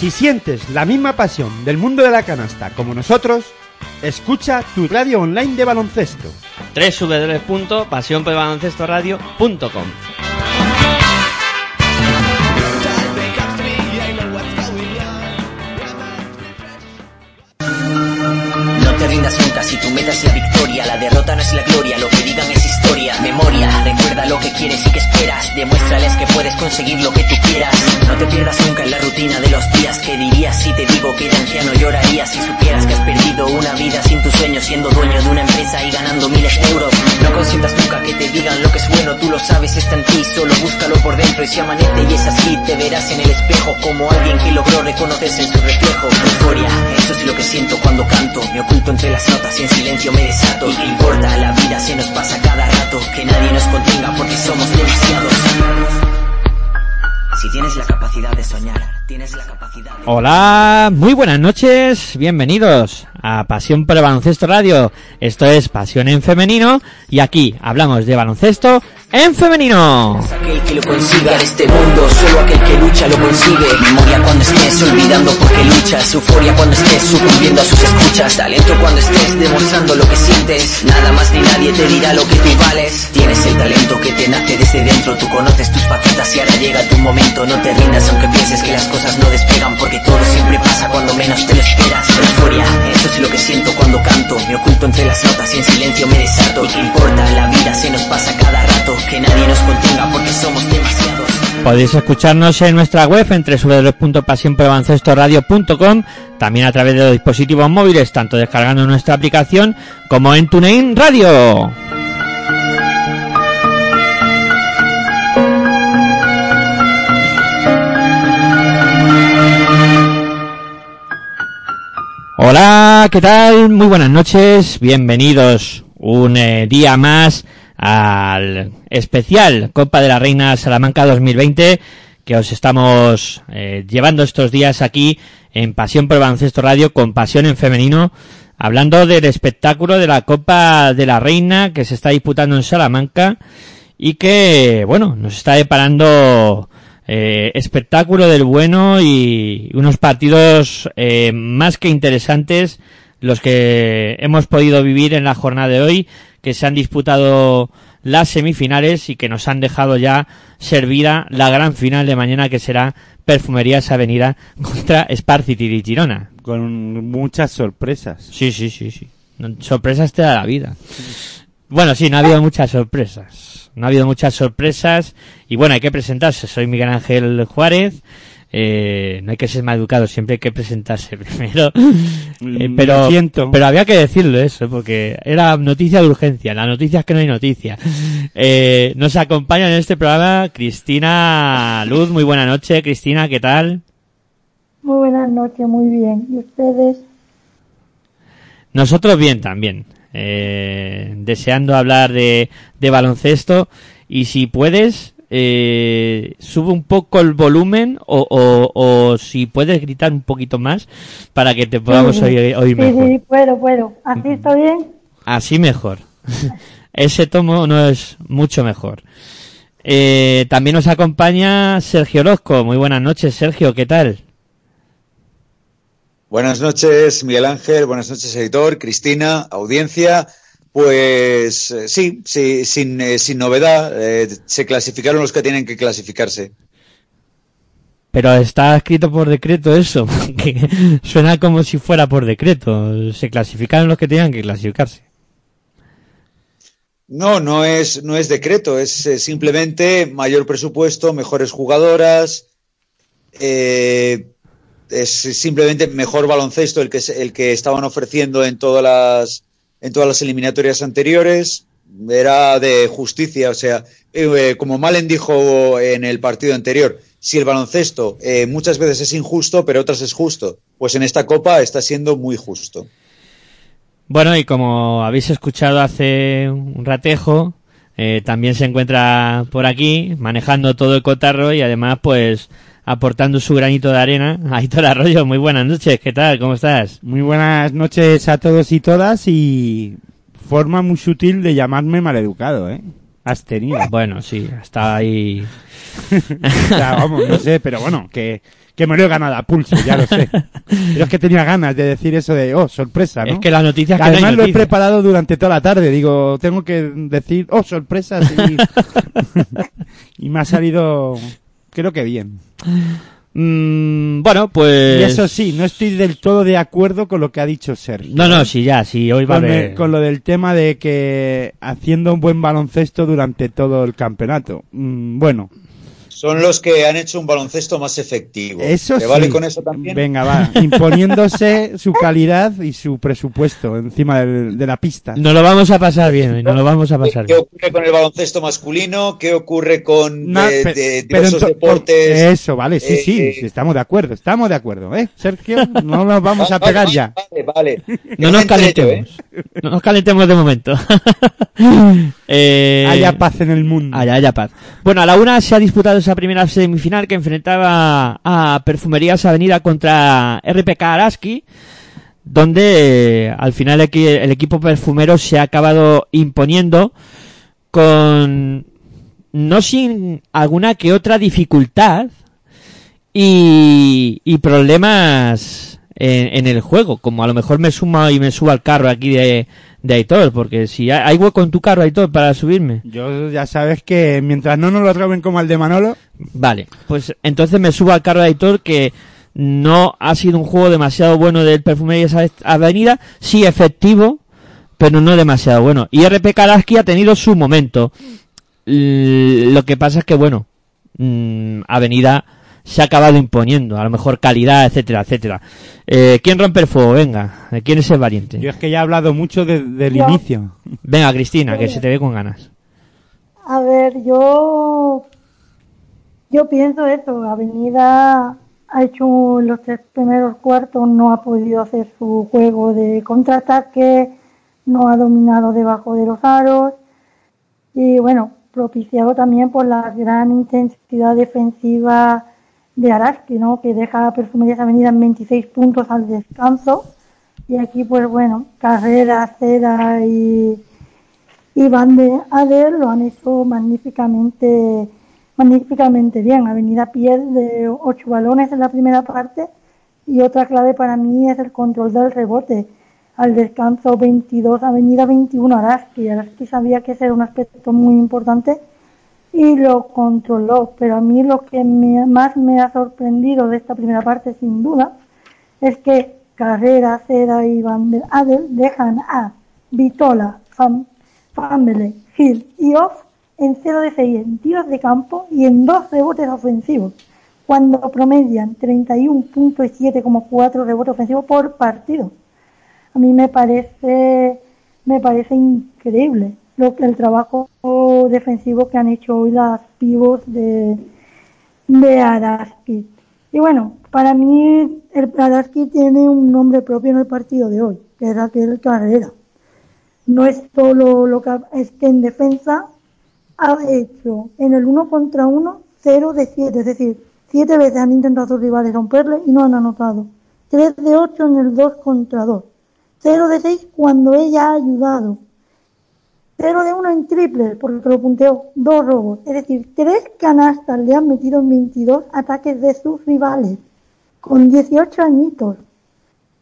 Si sientes la misma pasión del mundo de la canasta como nosotros, escucha tu radio online de baloncesto. www.pasionpelbaloncestoradio.com No te rindas nunca si tu meta es la quieres y que esperas. Demuéstrales que puedes conseguir lo que tú quieras. No te pierdas nunca en la rutina de los días. que dirías si te digo que de anciano llorarías si supieras que has perdido una vida sin tus sueños, siendo dueño de una empresa y ganando miles de euros? No consientas nunca que te digan lo que es bueno, tú lo sabes, está en ti, solo búscalo por dentro. Y si amanece y es así, te verás en el espejo como alguien que logró reconocerse en su reflejo. Euforia, eso es lo que siento cuando canto. Me oculto entre las notas y en silencio me desato. ¿Y qué importa? La vida se nos pasa cada rato. Que nadie nos contenga porque somos demasiados. Si tienes la capacidad de soñar, tienes la capacidad. Hola, muy buenas noches, bienvenidos a Pasión por el Baloncesto Radio. Esto es Pasión en Femenino y aquí hablamos de baloncesto en femenino. Aquel que lo consiga este mundo, solo aquel que lucha lo consigue. Memoria cuando estés olvidando porque luchas, euforia cuando estés sucumbiendo a sus escuchas, talento cuando estés demostrando lo que sientes. Nada más ni nadie te dirá lo que tú vales. Tienes el talento que te nace desde dentro, tú conoces tus facetas y ahora llega tu momento. No te rindas aunque pienses que las cosas no despegan, porque todo siempre pasa cuando menos te lo esperas. Euforia, eso es lo que siento cuando canto. Me oculto entre las notas y en silencio me desato. ¿Y qué importa? La vida se nos pasa cada rato. Que nadie nos contenga porque somos demasiados. Podéis escucharnos en nuestra web en www.pasionporbaloncestoradio.com, también a través de los dispositivos móviles, tanto descargando nuestra aplicación como en TuneIn Radio. Hola, ¿qué tal? Muy buenas noches, bienvenidos un eh, día más al especial Copa de la Reina Salamanca 2020 que os estamos eh, llevando estos días aquí en Pasión por el Baloncesto Radio con Pasión en Femenino, hablando del espectáculo de la Copa de la Reina que se está disputando en Salamanca y que, bueno, nos está deparando eh, espectáculo del bueno y unos partidos eh, más que interesantes los que hemos podido vivir en la jornada de hoy que se han disputado las semifinales y que nos han dejado ya servida la gran final de mañana que será Perfumerías Avenida contra Spar City de Girona. Con muchas sorpresas. Sí, sí, sí, sí. Sorpresas te da la vida. Bueno, sí, no ha habido muchas sorpresas. No ha habido muchas sorpresas. Y bueno, hay que presentarse. Soy Miguel Ángel Juárez. Eh, no hay que ser más educado, siempre hay que presentarse primero. Eh, Mm, pero, lo siento. pero había que decirlo eso, porque era noticia de urgencia. La noticia es que no hay noticia. Eh, nos acompaña en este programa Cristina Luz. Muy buena noche, Cristina, ¿qué tal? Muy buenas noches, muy bien. ¿Y ustedes? Nosotros bien también. Eh, deseando hablar de, de baloncesto. Y si puedes, eh, sube un poco el volumen o, o, o si puedes gritar un poquito más para que te podamos Sí, oír, oír sí, mejor. sí, puedo, puedo. ¿Así está bien? Así mejor. Ese tomo no es mucho mejor. Eh, también nos acompaña Sergio Orozco. Muy buenas noches, Sergio. ¿Qué tal? Buenas noches, Miguel Ángel. Buenas noches, editor. Cristina, audiencia. Pues eh, sí, sí sin, eh, sin novedad. eh, se clasificaron los que tienen que clasificarse. Pero está escrito por decreto eso, que suena como si fuera por decreto. Se clasificaron los que tenían que clasificarse. No, no es, no es decreto, es eh, simplemente mayor presupuesto, mejores jugadoras, eh, es simplemente mejor baloncesto el que, el que estaban ofreciendo en todas las, en todas las eliminatorias anteriores. Era de justicia, o sea, eh, como Malen dijo en el partido anterior, si el baloncesto eh, muchas veces es injusto, pero otras es justo, pues en esta copa está siendo muy justo. Bueno, y como habéis escuchado hace un ratejo, eh, también se encuentra por aquí, manejando todo el cotarro y además, pues, aportando su granito de arena. Aitor Arroyo, muy buenas noches, ¿qué tal? ¿Cómo estás? Muy buenas noches a todos y todas y forma muy sutil de llamarme maleducado, ¿eh? has tenido. Bueno, sí, está ahí. O sea, vamos, no sé, pero bueno, que, que me lo he ganado a pulso, ya lo sé. Pero es que tenía ganas de decir eso de, oh, sorpresa, ¿no? Es que las noticias Que además lo he preparado durante toda la tarde. Digo, tengo que decir, oh, sorpresa, sí. y me ha salido, creo que bien. Mm, bueno, pues. Y eso sí, no estoy del todo de acuerdo con lo que ha dicho Sergio. No, no, sí, ya, sí, hoy va a con, haber. el- con lo del tema de que haciendo un buen baloncesto durante todo el campeonato. Mm, bueno, Son los que han hecho un baloncesto más efectivo. eso ¿Te sí. vale con eso también? Venga, va. Imponiéndose su calidad y su presupuesto encima del- de la pista. Nos lo vamos a pasar bien, hoy, nos lo vamos a ¿Qué, pasar qué bien. ocurre con el baloncesto masculino? ¿Qué ocurre con Na- de, pe- de pero diversos ento- deportes? Eso, vale, sí, Eh, sí, eh, estamos de acuerdo, estamos de acuerdo, ¿eh? Sergio, no nos vamos a pegar vale, ya. Vale, vale. No nos ¿eh? calentemos. No nos calentemos de momento. eh, Haya paz en el mundo. Haya, haya paz. Bueno, a la una se ha disputado esa primera semifinal que enfrentaba a Perfumerías Avenida contra RPK Araski, donde eh, al final el, equi- el equipo perfumero se ha acabado imponiendo con no sin alguna que otra dificultad y, y problemas en, en el juego, como a lo mejor me suma y me subo al carro aquí de, de Aitor, porque si hay, hay hueco en tu carro Aitor para subirme. Yo ya sabes que mientras no nos lo roben como al de Manolo, Vale, pues entonces me subo al carro de Aitor que no ha sido un juego demasiado bueno del Perfumerías Avenida, sí efectivo, pero no demasiado bueno. Y RP Karaski ha tenido su momento. L- Lo que pasa es que, bueno, mm, Avenida se ha acabado imponiendo, a lo mejor calidad, etcétera, etcétera. Eh, ¿Quién rompe el fuego? Venga, ¿quién es el valiente? yo es que ya he hablado mucho de- del Yo. inicio. Venga, Cristina, que se te ve con ganas. A ver, yo yo pienso eso, Avenida ha hecho en los tres primeros cuartos, no ha podido hacer su juego de contraataque, no ha dominado debajo de los aros y bueno, propiciado también por la gran intensidad defensiva de Araski, ¿no? que deja a Perfumerías Avenida en 26 puntos al descanso y aquí pues bueno, Carrera, Cera y y Van de Ader lo han hecho magníficamente magníficamente bien. Avenida pierde ocho balones en la primera parte y otra clave para mí es el control del rebote. Al descanso 22, Avenida 21 Araski. Araski sabía que ese era un aspecto muy importante y lo controló. Pero a mí lo que me- más me ha sorprendido de esta primera parte, sin duda, es que Carrera, Cera y Van der Adel dejan a Vitola, Fam, Fambele, Hill y Off en 0 de 6 en tiros de campo y en dos rebotes ofensivos, cuando promedian 31 puntos y 7,4 rebotes ofensivos por partido. A mí me parece, me parece increíble lo el trabajo defensivo que han hecho hoy las pivos de, de Araski. Y bueno, para mí el Araski tiene un nombre propio en el partido de hoy, que es Raquel Carrera. No es solo lo que es que en defensa ha hecho en el uno contra uno 0 de 7, es decir, siete veces han intentado sus rivales romperle y no han anotado. 3 de 8 en el 2 contra 2. 0 de 6 cuando ella ha ayudado. 0 de 1 en triple, porque lo punteó, dos robos. Es decir, tres canastas le han metido en 22 ataques de sus rivales, con 18 añitos.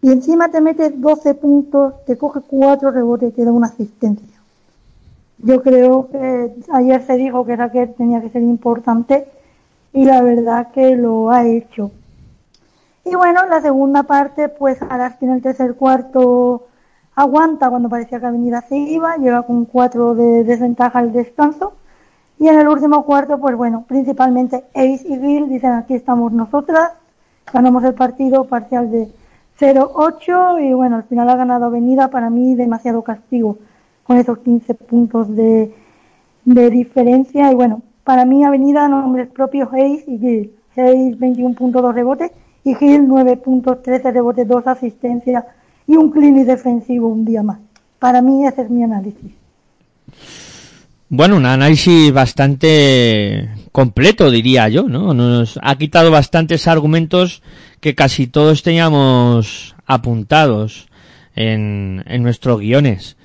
Y encima te metes 12 puntos, te coge 4 rebotes y te da una asistencia. Yo creo que ayer se dijo que Raquel tenía que ser importante y la verdad que lo ha hecho. Y bueno, la segunda parte, pues Araski en el tercer cuarto aguanta cuando parecía que Avenida se iba, llega con cuatro de desventaja al descanso. Y en el último cuarto, pues bueno, principalmente Ace y Bill dicen aquí estamos nosotras, ganamos el partido parcial de 0-8 y bueno, al final ha ganado Avenida, para mí demasiado castigo con esos 15 puntos de, de diferencia y bueno, para mí Avenida nombres propios Hayes y Gil. Hayes 21 puntos, 2 rebotes y Gil 9 puntos, 13 rebotes, 2 asistencias y un clinic defensivo un día más. Para mí ese es mi análisis. Bueno, un análisis bastante completo, diría yo, ¿no? Nos ha quitado bastantes argumentos que casi todos teníamos apuntados en, en nuestros guiones.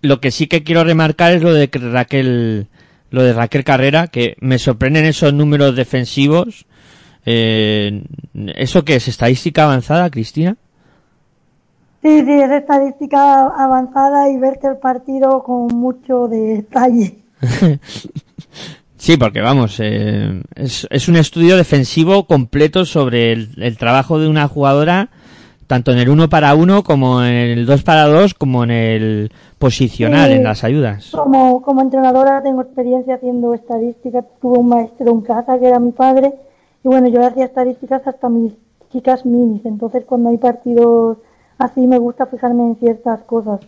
Lo que sí que quiero remarcar es lo de que Raquel lo de Raquel Carrera, que me sorprenden esos números defensivos. Eh, ¿Eso qué es? ¿Estadística avanzada, Cristina? Sí, sí, es estadística avanzada y verte el partido con mucho detalle. sí, porque vamos, eh, es, es, un estudio defensivo completo sobre el, el, trabajo de una jugadora, tanto en el uno para uno como en el dos para dos, como en el posicional, Sí. en las ayudas. Como, como entrenadora tengo experiencia haciendo estadísticas. Tuve un maestro en casa que era mi padre y bueno, yo hacía estadísticas hasta mis chicas minis. Entonces cuando hay partidos así me gusta fijarme en ciertas cosas.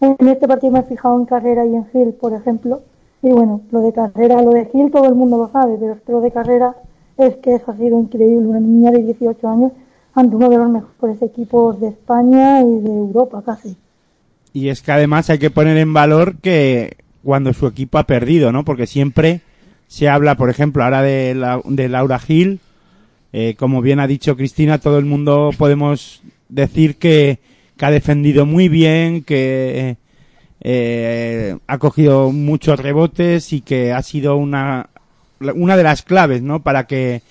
En este partido me he fijado en carrera y en Gil, por ejemplo. Y bueno, lo de carrera, lo de Gil todo el mundo lo sabe, pero lo de carrera es que eso ha sido increíble. Una niña de 18 años ante uno de los mejores equipos de España y de Europa casi. Y es que además hay que poner en valor que cuando su equipo ha perdido, ¿no? Porque siempre se habla, por ejemplo, ahora de, la, de Laura Gil, eh, como bien ha dicho Cristina, todo el mundo podemos decir que, que ha defendido muy bien, que eh, ha cogido muchos rebotes y que ha sido una, una de las claves, ¿no? Para que,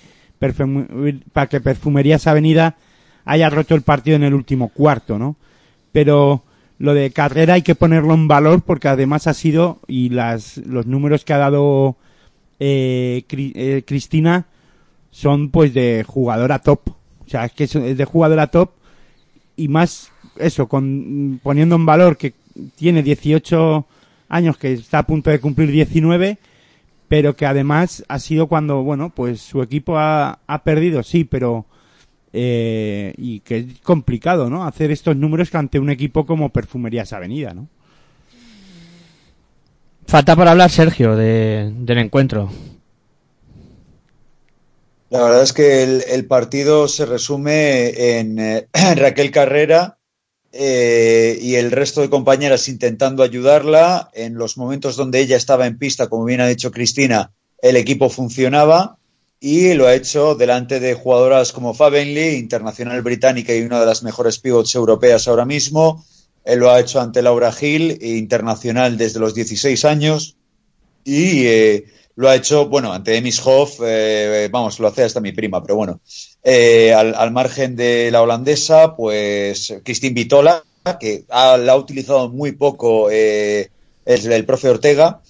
para que Perfumerías Avenida haya roto el partido en el último cuarto, ¿no? Pero lo de carrera hay que ponerlo en valor porque además ha sido, y las, los números que ha dado eh, eh, Cristina son pues de jugadora top. O sea, es que es de jugadora top y más eso, con, poniendo en valor que tiene 18 años, que está a punto de cumplir 19, pero que además ha sido cuando, bueno, pues su equipo ha, ha perdido, sí, pero eh, y que es complicado, ¿no? Hacer estos números ante un equipo como Perfumerías Avenida, ¿no? Falta por hablar, Sergio, de, del encuentro. La verdad es que el, el partido se resume en eh, Raquel Carrera eh, y el resto de compañeras intentando ayudarla. En los momentos donde ella estaba en pista, como bien ha dicho Cristina, el equipo funcionaba y lo ha hecho delante de jugadoras como Fabenly, internacional británica y una de las mejores pivots europeas ahora mismo. Él lo ha hecho ante Laura Gil, internacional desde los 16 años. Y eh, lo ha hecho, bueno, ante Emis Hoff, eh, vamos, lo hace hasta mi prima, pero bueno. Eh, al, al, margen de la holandesa, pues Christine Vitola, que ha, la ha utilizado muy poco eh, el, el, profe Ortega,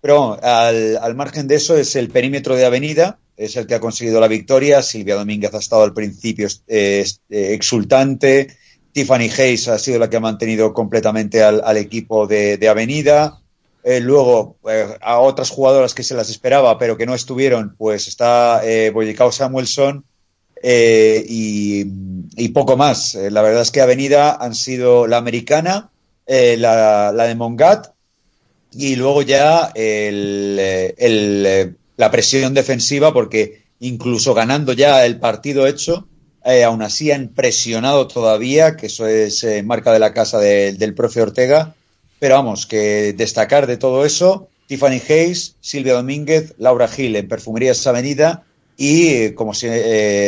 pero al, al, margen de eso es el perímetro de Avenida, es el que ha conseguido la victoria. Silvia Domínguez ha estado al principio eh, exultante. Tiffany Hayes ha sido la que ha mantenido completamente al, al equipo de, de Avenida. Eh, luego, eh, a otras jugadoras que se las esperaba, pero que no estuvieron, pues está eh, Samuelson eh, y, poco más. La verdad es que Avenida han sido la americana, la, de Mongat y luego ya el, la presión defensiva, porque incluso ganando ya el partido hecho, eh, aún así han presionado todavía, que eso es marca de la casa de, del profe Ortega. Pero vamos, que destacar de todo eso, Tiffany Hayes, Silvia Domínguez, Laura Gil en Perfumerías Avenida y eh, como si,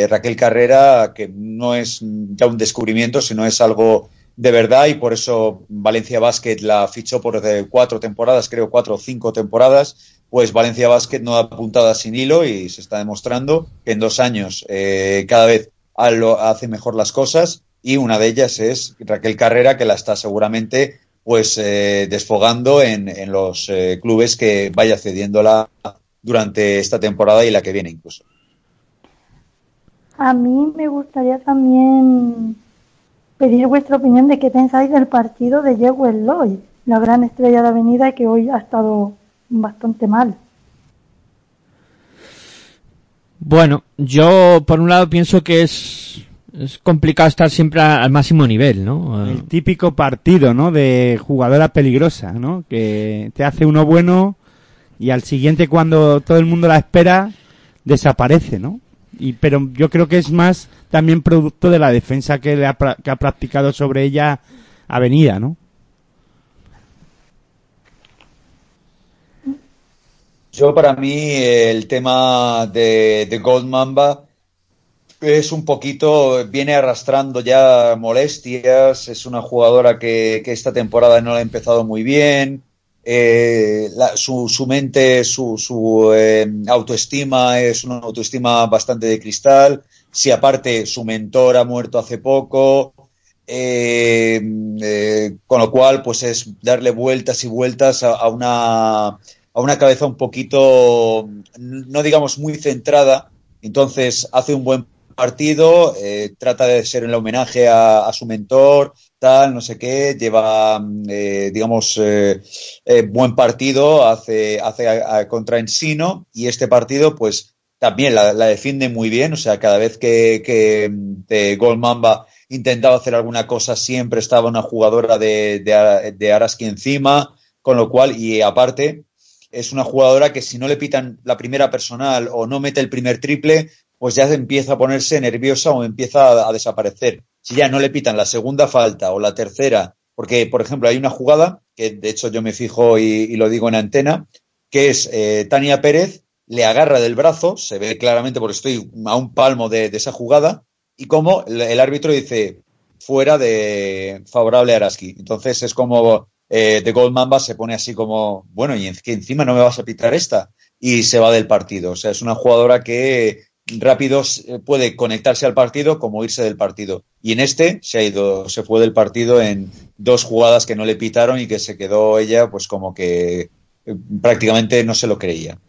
Raquel Carrera, que no es ya un descubrimiento, sino es algo de verdad y por eso Valencia Basket la fichó por cuatro temporadas, creo cuatro o cinco temporadas, pues Valencia Basket no da puntada sin hilo y se está demostrando que en dos años eh, cada vez hace mejor las cosas y una de ellas es Raquel Carrera que la está seguramente pues eh, desfogando en, en los eh, clubes que vaya cediéndola durante esta temporada y la que viene incluso. A mí me gustaría también pedir vuestra opinión de qué pensáis del partido de Jewel Lloyd, la gran estrella de Avenida que hoy ha estado bastante mal. Bueno, yo por un lado pienso que es, es complicado estar siempre al máximo nivel, ¿no? El típico partido, ¿no? De jugadora peligrosa, ¿no? Que te hace uno bueno y al siguiente cuando todo el mundo la espera desaparece, ¿no? Y, pero yo creo que es más también producto de la defensa que, le ha, que ha practicado sobre ella Avenida, ¿no? Yo para mí el tema de, de Gold Mamba es un poquito, viene arrastrando ya molestias, es una jugadora que, que esta temporada no la ha empezado muy bien, eh, la- su, su mente, su, su eh, autoestima es una autoestima bastante de cristal. Si aparte su mentor ha muerto hace poco, eh, eh, con lo cual pues es darle vueltas y vueltas a, a una, a una cabeza un poquito, no digamos muy centrada. Entonces hace un buen partido, eh, trata de ser el homenaje a, su mentor, tal, no sé qué, lleva, eh, digamos, eh, buen partido, hace, hace a- contra Ensino y este partido, pues también la, defiende muy bien, o sea, cada vez que, que de Gold Mamba intentaba hacer alguna cosa, siempre estaba una jugadora de, de, de Araski encima, con lo cual, y aparte, es una jugadora que si no le pitan la primera personal o no mete el primer triple, pues ya empieza a ponerse nerviosa o empieza a, desaparecer. Si ya no le pitan la segunda falta o la tercera, porque, por ejemplo, hay una jugada, que de hecho yo me fijo y, lo digo en antena, que es eh, Tania Pérez le agarra del brazo, se ve claramente porque estoy a un palmo de, esa jugada, y como el, árbitro dice fuera de favorable a Araski. Entonces es como eh, de Gold Mamba se pone así como, bueno, y que encima no me vas a pitar esta, y se va del partido. O sea, es una jugadora que rápido eh, puede conectarse al partido como irse del partido. Y en este se ha ido, se fue del partido en dos jugadas que no le pitaron y que se quedó ella, pues como que eh, prácticamente no se lo creía.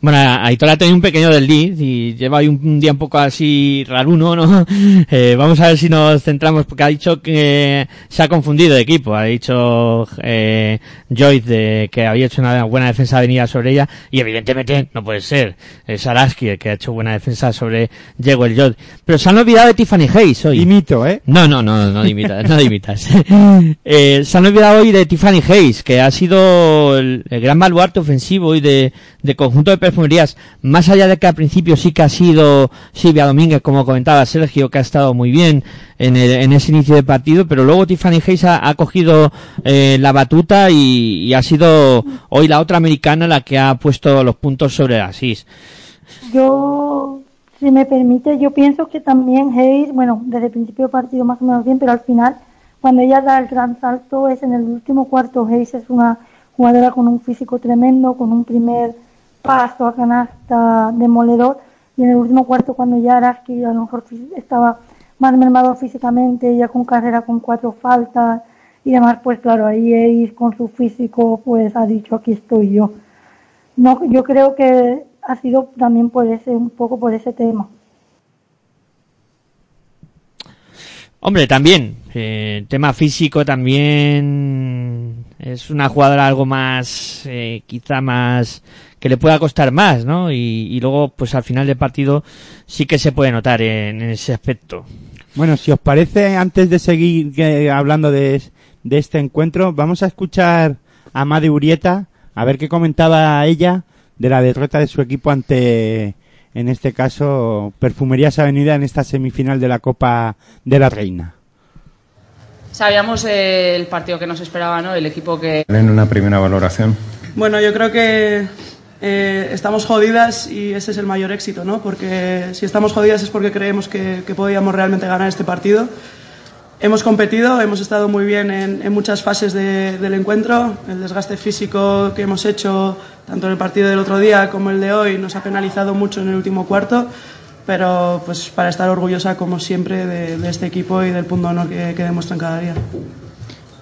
Bueno, Aitor ha tenido un pequeño desliz y lleva ahí un, día un poco así raruno, ¿no? Eh, vamos a ver si nos centramos, porque ha dicho que se ha confundido de equipo. Ha dicho eh, Joyce de que había hecho una buena defensa venida sobre ella y evidentemente no puede ser. Es Araski el que ha hecho buena defensa sobre Jewel Joy. Pero se han olvidado de Tiffany Hayes hoy. Imito, ¿eh? No, no, no, no imitas, no imitas. eh, se han olvidado hoy de Tiffany Hayes, que ha sido el, el gran baluarte ofensivo y de, de conjunto de más allá de que al principio sí que ha sido Silvia Domínguez, como comentaba Sergio, que ha estado muy bien en, el- en ese inicio de partido, pero luego Tiffany Hayes ha, cogido eh, la batuta y, y ha sido hoy la otra americana la que ha puesto los puntos sobre las is. Yo, si me permite, yo pienso que también Hayes, bueno, desde el principio partido más o menos bien, pero al final, cuando ella da el gran salto, es en el último cuarto. Hayes es una jugadora con un físico tremendo, con un primer paso a canasta demoledor, y en el último cuarto, cuando ya Araski a lo mejor estaba más mermado físicamente, ya con carrera con cuatro faltas y demás, pues claro, ahí Hayes con su físico, pues ha dicho, aquí estoy yo. No, yo creo que ha sido también por ese, un poco por ese tema. Hombre, también, eh, tema físico también es una jugadora algo más, eh, quizá más, que le pueda costar más, ¿no? Y, y luego, pues al final del partido sí que se puede notar en, en ese aspecto. Bueno, si os parece, antes de seguir eh, hablando de, de este encuentro, vamos a escuchar a Madi Urieta, a ver qué comentaba ella de la derrota de su equipo ante, en este caso, Perfumerías Avenida en esta semifinal de la Copa de la Reina. Sabíamos eh, el partido que nos esperaba, ¿no? El equipo que En una primera valoración. Bueno, yo creo que eh, estamos jodidas y ese es el mayor éxito, ¿no? Porque si estamos jodidas es porque creemos que, que podíamos realmente ganar este partido. Hemos competido, hemos estado muy bien en, en muchas fases de- del encuentro. El desgaste físico que hemos hecho, tanto en el partido del otro día como el de hoy, nos ha penalizado mucho en el último cuarto. Pero pues para estar orgullosa, como siempre, de, de este equipo y del punto de honor que, que demuestran cada día.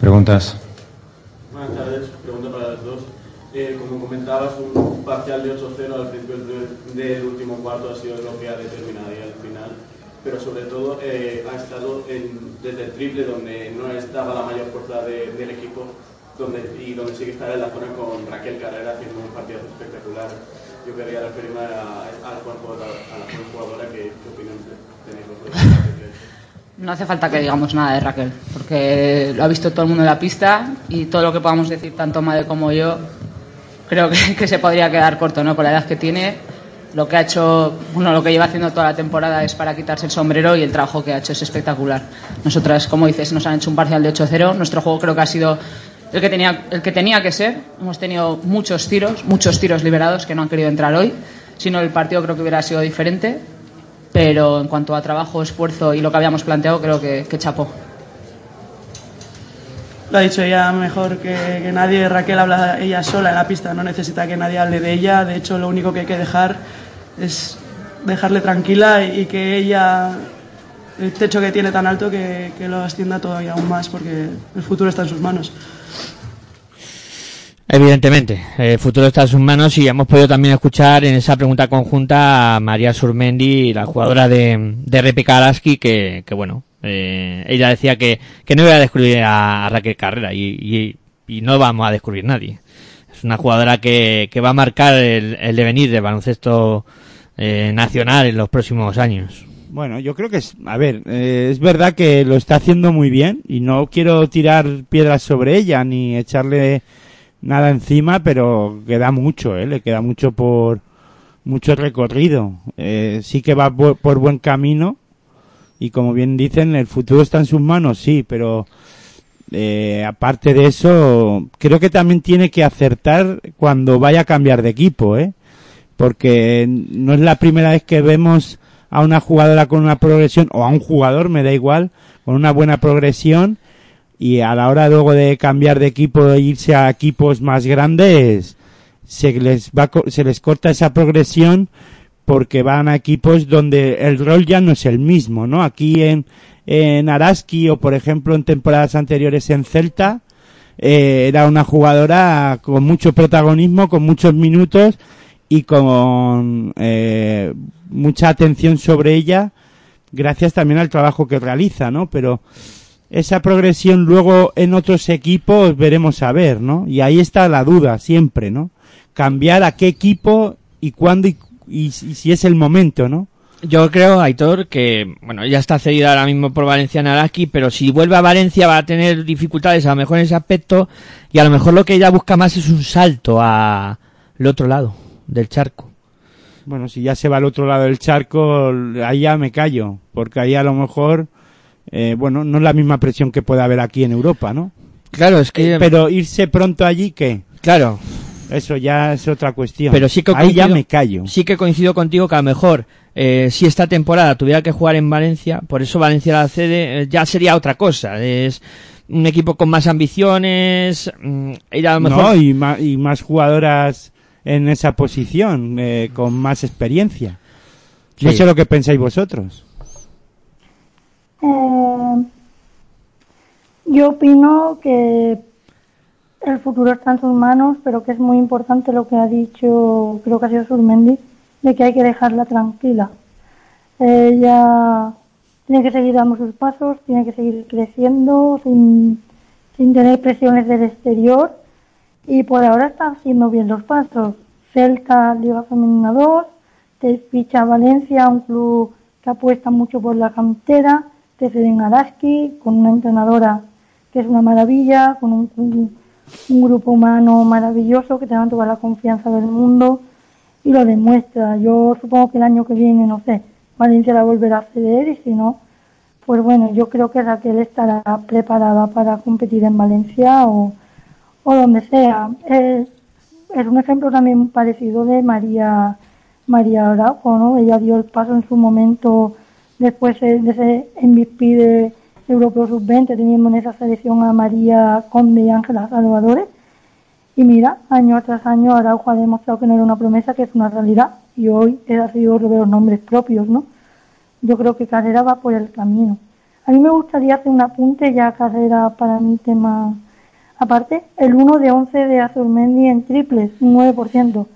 Preguntas. Buenas tardes, pregunta para las dos. Eh, como comentabas, un parcial de 8-0 al principio del, último cuarto ha sido lo que ha determinado ya el final, pero sobre todo eh, ha estado en- desde el triple, donde no estaba la mayor fuerza de- del equipo, donde, y donde sí que estaba en la zona con Raquel Carrera haciendo un partido espectacular. Yo quería referirme a, a la jugadora, a la jugadora que, ¿qué opinión tenéis vosotros? no hace falta que digamos nada de Raquel, porque lo ha visto todo el mundo en la pista y todo lo que podamos decir, tanto Made como yo, creo que, se podría quedar corto, ¿no? Con la edad que tiene, lo que ha hecho, bueno, lo que lleva haciendo toda la temporada es para quitarse el sombrero y el trabajo que ha hecho es espectacular. Nosotras, como dices, nos han hecho un parcial de 8-0. Nuestro juego creo que ha sido el que tenía, el que tenía que ser. Hemos tenido muchos tiros, muchos tiros liberados que no han querido entrar hoy. Si no, el partido creo que hubiera sido diferente. Pero en cuanto a trabajo, esfuerzo y lo que habíamos planteado, creo que chapó. Lo ha dicho ella mejor que, que nadie. Raquel habla ella sola en la pista, no necesita que nadie hable de ella. De hecho, lo único que hay que dejar es dejarle tranquila y, que ella, el techo que tiene tan alto, que, que lo ascienda todavía aún más, porque el futuro está en sus manos. Evidentemente, el futuro está en sus manos y hemos podido también escuchar en esa pregunta conjunta a María Surmendi, la jugadora de, de RPK Araski, que, que bueno, eh, ella decía que, que no iba a descubrir a, Raquel Carrera y, y, no vamos a descubrir nadie. Es una jugadora que, que va a marcar el, el devenir del baloncesto eh, nacional en los próximos años. Bueno, yo creo que es, a ver, eh, es verdad que lo está haciendo muy bien y no quiero tirar piedras sobre ella ni echarle nada encima, pero queda mucho, ¿eh? le queda mucho por mucho recorrido. Eh, sí que va por, buen camino y como bien dicen, el futuro está en sus manos, sí, pero eh, aparte de eso, creo que también tiene que acertar cuando vaya a cambiar de equipo, ¿eh? porque no es la primera vez que vemos a una jugadora con una progresión o a un jugador, me da igual, con una buena progresión y a la hora luego de cambiar de equipo e irse a equipos más grandes se les va se les corta esa progresión porque van a equipos donde el rol ya no es el mismo, ¿no? Aquí en en Araski o por ejemplo en temporadas anteriores en Celta eh, era una jugadora con mucho protagonismo, con muchos minutos y con eh, mucha atención sobre ella gracias también al trabajo que realiza, ¿no? Pero esa progresión luego en otros equipos veremos a ver, ¿no? Y ahí está la duda siempre, ¿no? Cambiar a qué equipo y cuándo y, y, y si es el momento, ¿no? Yo creo, Aitor, que, bueno, ya está cedida ahora mismo por Valencia Naraki, pero si vuelve a Valencia va a tener dificultades a lo mejor en ese aspecto y a lo mejor lo que ella busca más es un salto al otro lado del charco. Bueno, si ya se va al otro lado del charco, ahí ya me callo, porque ahí a lo mejor eh, bueno, no es la misma presión que puede haber aquí en Europa, ¿no? Claro, es que... Eh, pero irse pronto allí, ¿qué? Claro. Eso ya es otra cuestión. Pero sí que Ahí ya me callo. Sí que coincido contigo que a lo mejor eh, si esta temporada tuviera que jugar en Valencia, por eso Valencia la cede, eh, ya sería otra cosa. Es un equipo con más ambiciones. Mm, ella a lo mejor... No, y más, y más jugadoras en esa posición, eh, con más experiencia. Sí. No sé lo que pensáis vosotros. Eh, yo opino que el futuro está en sus manos, pero que es muy importante lo que ha dicho, creo que ha sido Surmendi, de que hay que dejarla tranquila. Ella tiene que seguir dando sus pasos, tiene que seguir creciendo sin, tener presiones del exterior y por ahora está haciendo bien los pasos. Celta, Liga Femenina 2, te ficha Valencia, un club que apuesta mucho por la cantera, te ceden Araski con una entrenadora que es una maravilla, con un, un, grupo humano maravilloso que te dan toda la confianza del mundo y lo demuestra. Yo supongo que el año que viene, no sé, Valencia la volverá a ceder y si no, pues bueno, yo creo que Raquel estará preparada para competir en Valencia o, o donde sea. Es, un ejemplo también parecido de María María Araujo, ¿no? Ella dio el paso en su momento después de ese MVP de Europeo Sub-20, teniendo en esa selección a María Conde y Ángela Salvadores. Y mira, año tras año Araujo ha demostrado que no era una promesa, que es una realidad. Y hoy ha sido otro de los nombres propios, ¿no? Yo creo que Carrera va por el camino. A mí me gustaría hacer un apunte ya Carrera para mi tema aparte. El 1 de 11 de Azurmendi en triples, un 9%.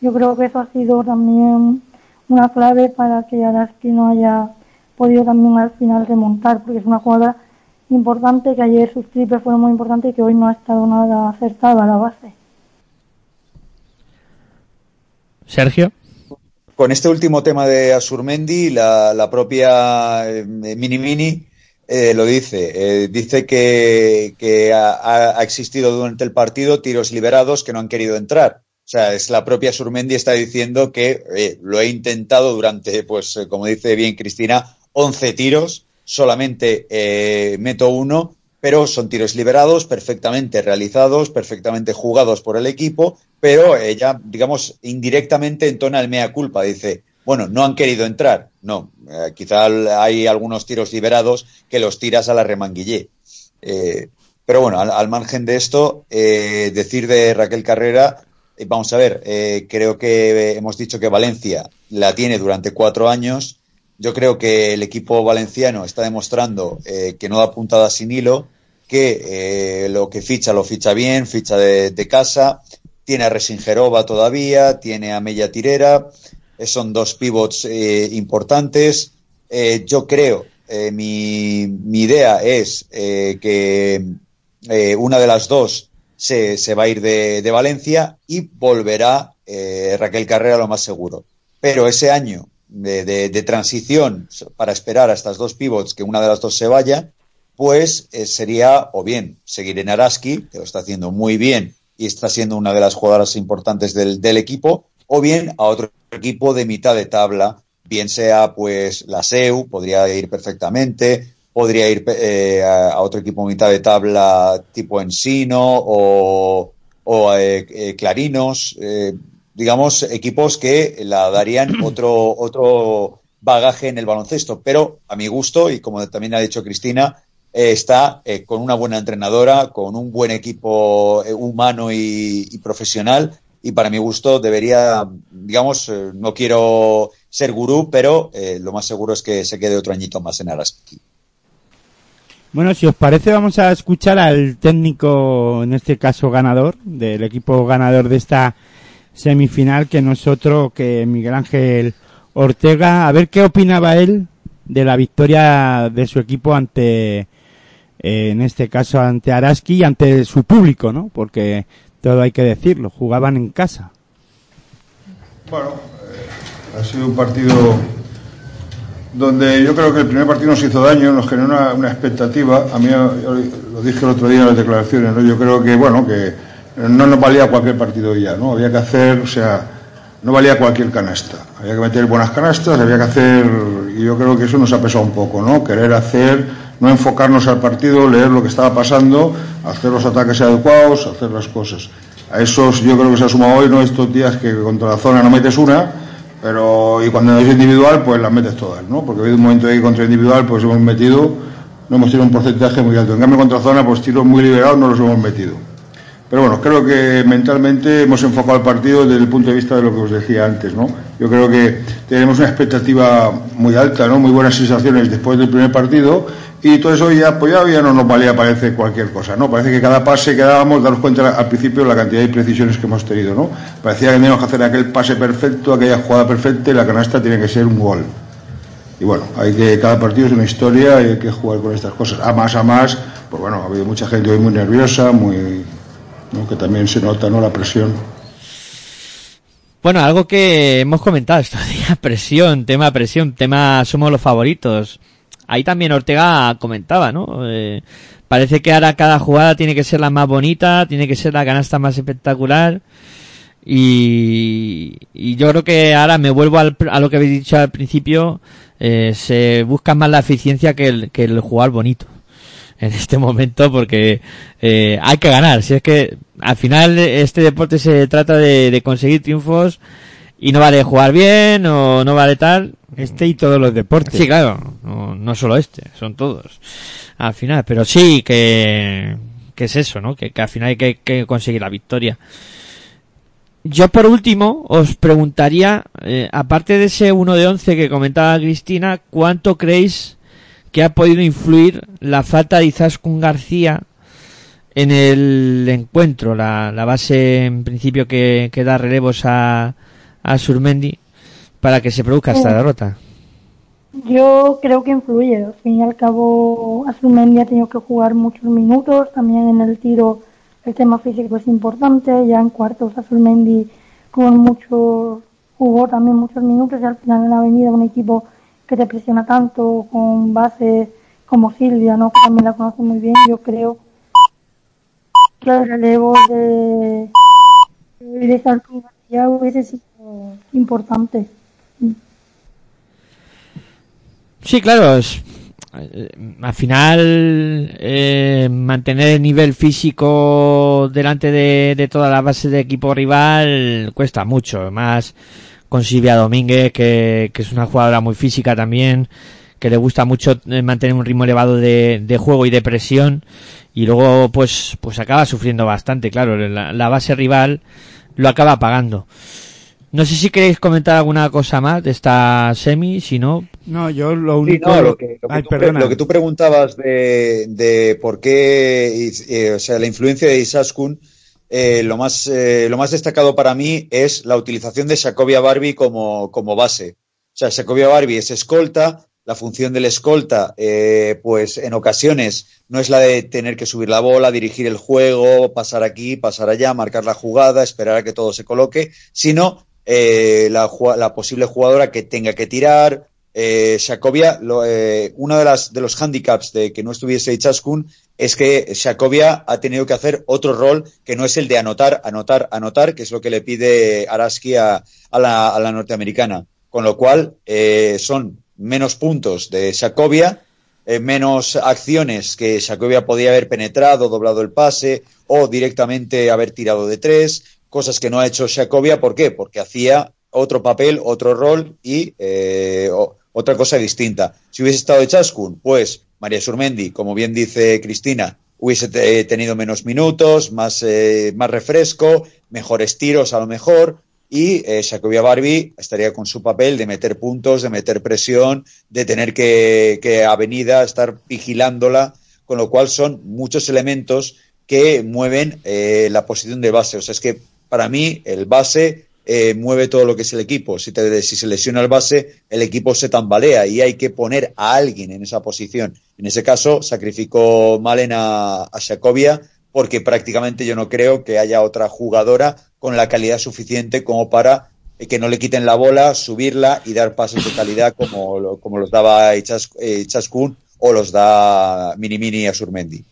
Yo creo que eso ha sido también una clave para que Araski no haya podido también al final remontar, porque es una jugada importante, que ayer sus triples fueron muy importantes y que hoy no ha estado nada acertada a la base. Sergio. Con este último tema de Asurmendi, la, la propia eh, Mini Mini eh, lo dice. Eh, dice que, que ha, ha, existido durante el partido tiros liberados que no han querido entrar. O sea, es la propia Surmendi está diciendo que eh, lo he intentado durante, pues, eh, como dice bien Cristina, 11 tiros, solamente eh, meto uno, pero son tiros liberados, perfectamente realizados, perfectamente jugados por el equipo, pero ella, digamos, indirectamente entona el mea culpa, dice, bueno, no han querido entrar, no, quizá hay algunos tiros liberados que los tiras a la remanguillé. Pero bueno, al, margen de esto, eh, decir de Raquel Carrera, eh, vamos a ver, eh, creo que hemos dicho que Valencia la tiene durante cuatro años. Yo creo que el equipo valenciano está demostrando eh, que no da puntada sin hilo, que eh, lo que ficha lo ficha bien, ficha de, casa, tiene a Resingerova todavía, tiene a Mella Tirera, eh, son dos pivots importantes. Yo creo, mi, mi idea es que una de las dos se, se va a ir de, de Valencia y volverá Raquel Carrera lo más seguro. Pero ese año de, de- de transición para esperar a estas dos pivots que una de las dos se vaya, pues eh, sería o bien seguir en Araski, que lo está haciendo muy bien y está siendo una de las jugadoras importantes del, equipo, o bien a otro equipo de mitad de tabla, bien sea pues la SEU, podría ir perfectamente, podría ir eh, a, otro equipo mitad de tabla tipo Ensino o, o eh, eh, Clarinos, digamos equipos que la darían otro, otro bagaje en el baloncesto, pero a mi gusto, y como también ha dicho Cristina, eh, está eh, con una buena entrenadora, con un buen equipo eh, humano y, y profesional, y para mi gusto debería, digamos, no quiero ser gurú, pero eh, lo más seguro es que se quede otro añito más en Araski. Bueno, si os parece, vamos a escuchar al técnico, en este caso ganador, del equipo ganador de esta semifinal, que no es otro que Miguel Ángel Ortega. A ver qué opinaba él de la victoria de su equipo ante, eh, en este caso, ante Araski y ante su público, ¿no? Porque todo hay que decirlo, jugaban en casa. Bueno, eh, ha sido un partido donde yo creo que el primer partido nos hizo daño, nos generó una, una expectativa. A mí, lo dije el otro día en las declaraciones, ¿no? yo creo que, bueno, que no nos valía cualquier partido ya, ¿no? Había que hacer, o sea, no valía cualquier canasta. Había que meter buenas canastas, había que hacer, y yo creo que eso nos ha pesado un poco, ¿no? Querer hacer, no enfocarnos al partido, leer lo que estaba pasando, hacer los ataques adecuados, hacer las cosas. A eso yo creo que se ha sumado hoy, ¿no? Estos días que contra la zona no metes una, pero y cuando es individual, pues las metes todas, ¿no? Porque ha habido un momento ahí contra individual, pues hemos metido, no hemos tenido un porcentaje muy alto. En cambio, contra zona, pues tiros muy liberados no los hemos metido. Pero bueno, creo que mentalmente hemos enfocado el partido desde el punto de vista de lo que os decía antes, ¿no? Yo creo que tenemos una expectativa muy alta, ¿no? Muy buenas sensaciones después del primer partido y todo eso ya apoyado ya no nos valía, parece cualquier cosa, ¿no? Parece que cada pase que dábamos, daros cuenta al principio la cantidad de precisiones que hemos tenido, ¿no? Parecía que teníamos que hacer aquel pase perfecto, aquella jugada perfecta y la canasta tiene que ser un gol. Y bueno, hay que, cada partido es una historia y hay que jugar con estas cosas. A más, a más, pues bueno, ha habido mucha gente hoy muy nerviosa, muy, ¿no? que también se nota, ¿no? La presión. Bueno, algo que hemos comentado estos días, presión, tema presión, tema somos los favoritos. Ahí también Ortega comentaba, ¿no? Eh, parece que ahora cada jugada tiene que ser la más bonita, tiene que ser la canasta más espectacular. Y, yo creo que ahora me vuelvo al, a lo que habéis dicho al principio, eh, se busca más la eficiencia que el, que el jugar bonito en este momento porque eh, hay que ganar. Si es que al final este deporte se trata de, de conseguir triunfos y no vale jugar bien o no vale tal. Este y todos los deportes. Sí, claro, no, no solo este, son todos. Al final, pero sí que, que es eso, ¿no? Que, que al final hay que, que conseguir la victoria. Yo por último os preguntaría, eh, aparte de ese 1 de 11 que comentaba Cristina, ¿cuánto creéis que ha podido influir la falta de Izaskun García en el encuentro? La, la base en principio que, que da relevos a, a Surmendi para que se produzca esta derrota. Yo creo que influye. Al fin y al cabo, Azulmendi ha tenido que jugar muchos minutos. También en el tiro el tema físico es importante. Ya en cuartos Azulmendi con mucho, jugó también muchos minutos y al final en la avenida un equipo que te presiona tanto con bases como Silvia, ¿no? que también la conoce muy bien. Yo creo que el relevo de, de Sarko García hubiese sido importante. Sí, claro, es, eh, al final eh, mantener el nivel físico delante de, de toda la base de equipo rival cuesta mucho, más con Silvia Domínguez, que, que es una jugadora muy física también, que le gusta mucho eh, mantener un ritmo elevado de, de juego y de presión. Y luego pues pues acaba sufriendo bastante, claro, la, la base rival lo acaba pagando. No sé si queréis comentar alguna cosa más de esta semi, si no... No, yo lo Sí, único... no, lo, que, lo que Ay, tú, lo que tú preguntabas de, de por qué, eh, o sea, la influencia de Isaskun, eh, lo, más, eh, lo más destacado para mí es la utilización de Shacobia Barbie como, como base. O sea, Shacobia Barbie es escolta, la función del escolta, eh, pues en ocasiones no es la de tener que subir la bola, dirigir el juego, pasar aquí, pasar allá, marcar la jugada, esperar a que todo se coloque, sino eh, la, la posible jugadora que tenga que tirar. Eh, Shacobia, lo, eh, uno de, las, de los handicaps de que no estuviese Ichaskun es que Shacobia ha tenido que hacer otro rol que no es el de anotar, anotar, anotar, que es lo que le pide Araski a, la, a la norteamericana. Con lo cual, eh, son menos puntos de Shacobia, eh, menos acciones que Shacobia podía haber penetrado, doblado el pase o directamente haber tirado de tres, cosas que no ha hecho Shacobia. ¿Por qué? Porque hacía otro papel, otro rol y eh, otra cosa distinta. Si hubiese estado Chaskun, pues María Surmendi, como bien dice Cristina, hubiese te- tenido menos minutos, más, eh, más refresco, mejores tiros a lo mejor, y eh, Barbie estaría con su papel de meter puntos, de meter presión, de tener que, que Avenida estar vigilándola, con lo cual son muchos elementos que mueven eh, la posición de base. O sea, es que para mí el base eh, mueve todo lo que es el equipo. Si, te, si se lesiona el base, el equipo se tambalea y hay que poner a alguien en esa posición. En ese caso, sacrificó Malen a, a porque prácticamente yo no creo que haya otra jugadora con la calidad suficiente como para eh, que no le quiten la bola, subirla y dar pasos de calidad como, como los daba Ichas- eh, o los da Mini Mini a Surmendi.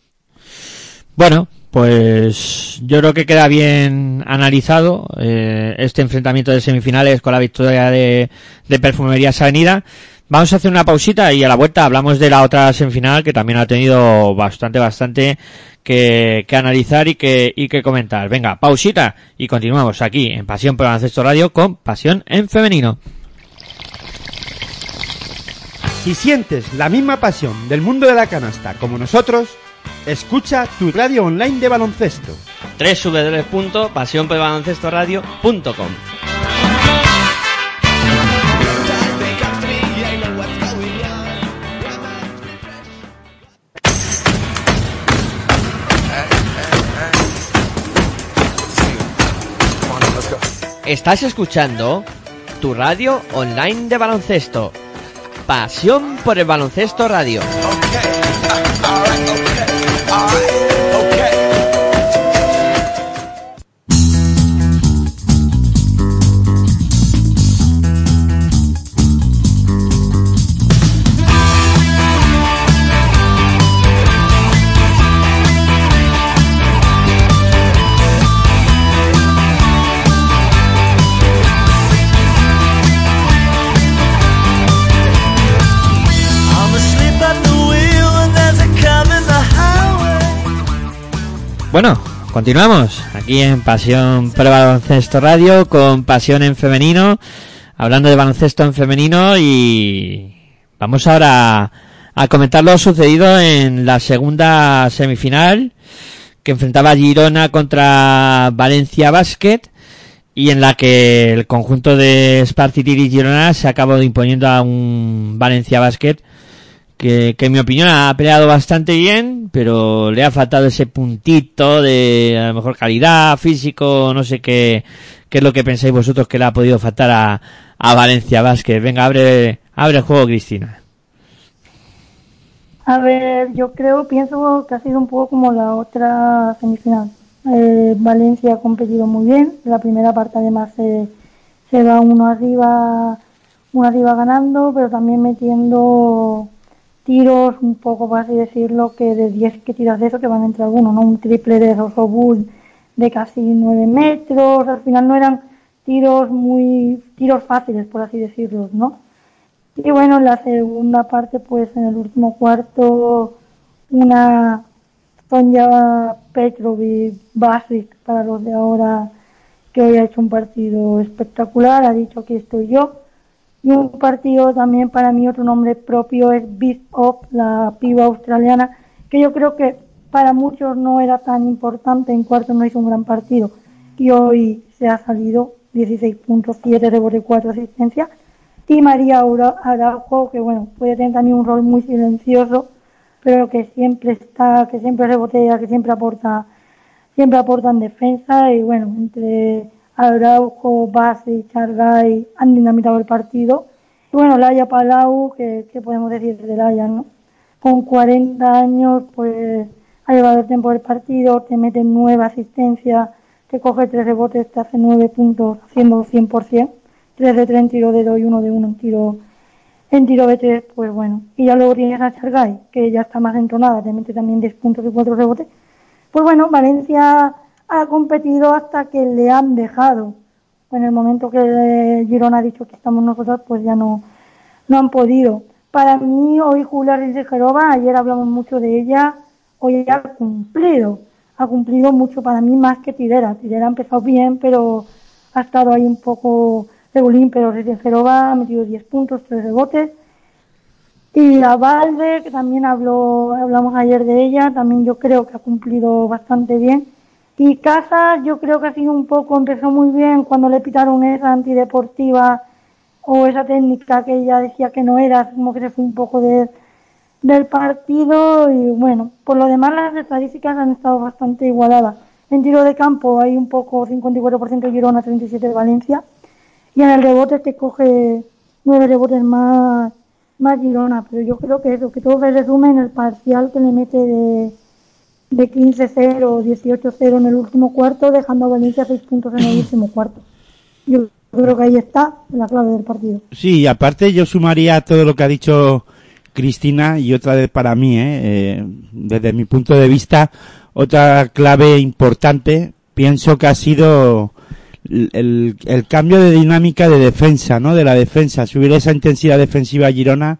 Bueno, pues yo creo que queda bien analizado eh, este enfrentamiento de semifinales con la victoria de, Perfumerías Avenida. Vamos a hacer una pausita y a la vuelta hablamos de la otra semifinal que también ha tenido bastante, bastante que, que analizar y que, comentar. Venga, pausita y continuamos aquí en Pasión por Baloncesto Radio con Pasión en Femenino. Si sientes la misma pasión del mundo de la canasta como nosotros, escucha tu radio online de baloncesto. www.pasionpelbaloncestoradio.com Estás escuchando tu radio online de baloncesto. Pasión por el baloncesto radio. Bueno, continuamos aquí en Pasión el Baloncesto Radio con Pasión en Femenino, hablando de baloncesto en femenino y vamos ahora a comentar lo sucedido en la segunda semifinal que enfrentaba Girona contra Valencia Basket y en la que el conjunto de Spartity y Girona se acabó imponiendo a un Valencia Basket que, que en mi opinión ha peleado bastante bien, pero le ha faltado ese puntito de a lo mejor calidad, físico, no sé qué, qué es lo que pensáis vosotros que le ha podido faltar a, a Valencia Vázquez. Venga, abre, abre el juego, Cristina. A ver, yo creo, pienso que ha sido un poco como la otra semifinal. Eh, Valencia ha competido muy bien. La primera parte además se, se va uno arriba, uno arriba ganando, pero también metiendo tiros un poco, por así decirlo, que de 10 que tiras de eso te van a entrar alguno, ¿no? Un triple de Rosobul de casi 9 metros. Al final no eran tiros muy, tiros fáciles, por así decirlo, ¿no? Y bueno, en la segunda parte, pues en el último cuarto, una Sonja Petrovic Basic para los de ahora, que hoy ha hecho un partido espectacular, ha dicho aquí estoy yo. Y un partido también para mí, otro nombre propio es Beast of, la piba australiana, que yo creo que para muchos no era tan importante, en cuarto no hizo un gran partido. Y hoy se ha salido 16 puntos, 7 rebotes, 4 asistencias. Y María Araujo, que bueno, puede tener también un rol muy silencioso, pero que siempre está, que siempre rebotea, que siempre aporta, siempre aporta en defensa. Y bueno, entre Araujo, Base y Chargay han dinamitado el partido. Y bueno, Laia Palau, que, podemos decir de Laia, ¿no? Con 40 años, pues ha llevado el tiempo del partido, te mete nueva asistencia, te coge tres rebotes, te hace nueve puntos, haciendo 100%, tres de tres en tiro de dos y uno de uno en tiro, en tiro de tres, pues bueno. Y ya luego tienes a Chargay, que ya está más entonada, te mete también 10 puntos y cuatro rebotes. Pues bueno, Valencia ha competido hasta que le han dejado. En el momento que Girona ha dicho que estamos nosotros, pues ya no, no han podido. Para mí, hoy Julia Rinsejerova, ayer hablamos mucho de ella, hoy ha cumplido. Ha cumplido mucho para mí más que Tidera. Tidera ha empezado bien, pero ha estado ahí un poco regulín, pero Rinsejerova ha metido 10 puntos, 3 rebotes. Y la Valde, que también habló, hablamos ayer de ella, también yo creo que ha cumplido bastante bien y Casas yo creo que ha sido un poco, empezó muy bien cuando le pitaron esa antideportiva o esa técnica que ella decía que no era, como que se fue un poco de, del partido y bueno, por lo demás las estadísticas han estado bastante igualadas. En tiro de campo hay un poco 54% de Girona, 37% de Valencia y en el rebote te coge nueve rebotes más, más Girona, pero yo creo que eso, que todo se resume en el parcial que le mete de de 15-0 o 18-0 en el último cuarto, dejando a Valencia 6 puntos en el último cuarto. Yo creo que ahí está la clave del partido. Sí, y aparte yo sumaría todo lo que ha dicho Cristina y otra vez para mí, ¿eh? ¿eh? desde mi punto de vista, otra clave importante, pienso que ha sido el, el, cambio de dinámica de defensa, ¿no? De la defensa, subir esa intensidad defensiva a Girona,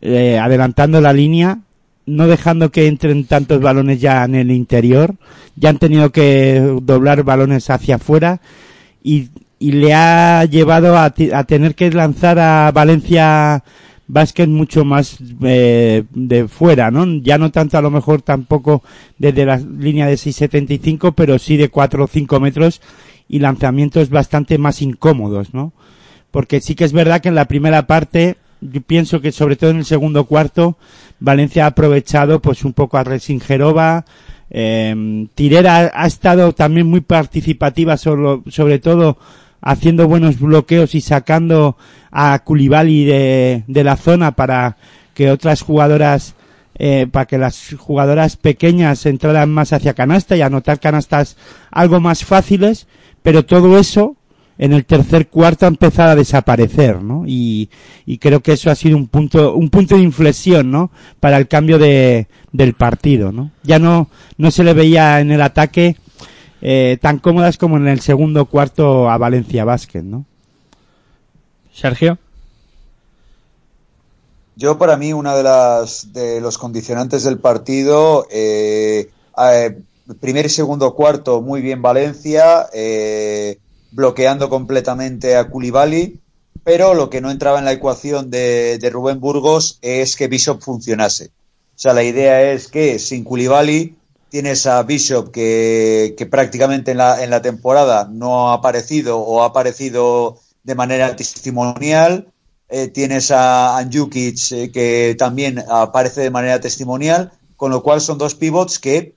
eh, adelantando la línea no dejando que entren tantos balones ya en el interior, ya han tenido que doblar balones hacia afuera y, y le ha llevado a, a, tener que lanzar a Valencia Vázquez mucho más eh, de fuera, ¿no? Ya no tanto a lo mejor tampoco desde la línea de 6.75, pero sí de 4 o 5 metros y lanzamientos bastante más incómodos, ¿no? Porque sí que es verdad que en la primera parte yo pienso que sobre todo en el segundo cuarto Valencia ha aprovechado pues un poco a Resingerova eh, Tirera ha estado también muy participativa sobre, sobre todo haciendo buenos bloqueos y sacando a Culibali de, de la zona para que otras jugadoras eh, para que las jugadoras pequeñas entraran más hacia canasta y anotar canastas algo más fáciles. Pero todo eso en el tercer cuarto ha empezado a desaparecer, ¿no? Y, y, creo que eso ha sido un punto, un punto de inflexión, ¿no? Para el cambio de, del partido, ¿no? Ya no, no se le veía en el ataque eh, tan cómodas como en el segundo cuarto a Valencia Basket, ¿no? Sergio. Yo para mí una de las de los condicionantes del partido eh, eh, primer y segundo cuarto muy bien Valencia eh, bloqueando completamente a Koulibaly, pero lo que no entraba en la ecuación de, Rubén Burgos es que Bishop funcionase. O sea, la idea es que sin Koulibaly tienes a Bishop que, prácticamente en la, en la temporada no ha aparecido o ha aparecido de manera testimonial. Eh, tienes a Anjukic eh, que también aparece de manera testimonial, con lo cual son dos pivots que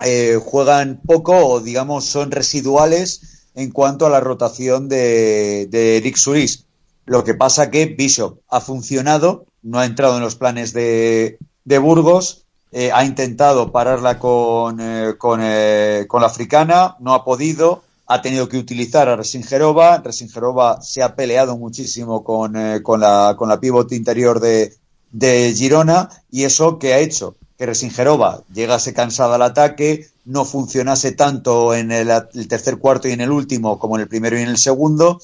eh, juegan poco o digamos son residuales en cuanto a la rotación de, de Eric Suris. Lo que pasa que Bishop ha funcionado, no ha entrado en los planes de, de Burgos, eh, ha intentado pararla con, eh, con, eh, con, la africana, no ha podido, ha tenido que utilizar a Resingerova. Resingerova se ha peleado muchísimo con, con, la, con la pivot interior de, de Girona y eso que ha hecho que Resingerova llegase cansada al ataque, no funcionase tanto en el, tercer cuarto y en el último como en el primero y en el segundo,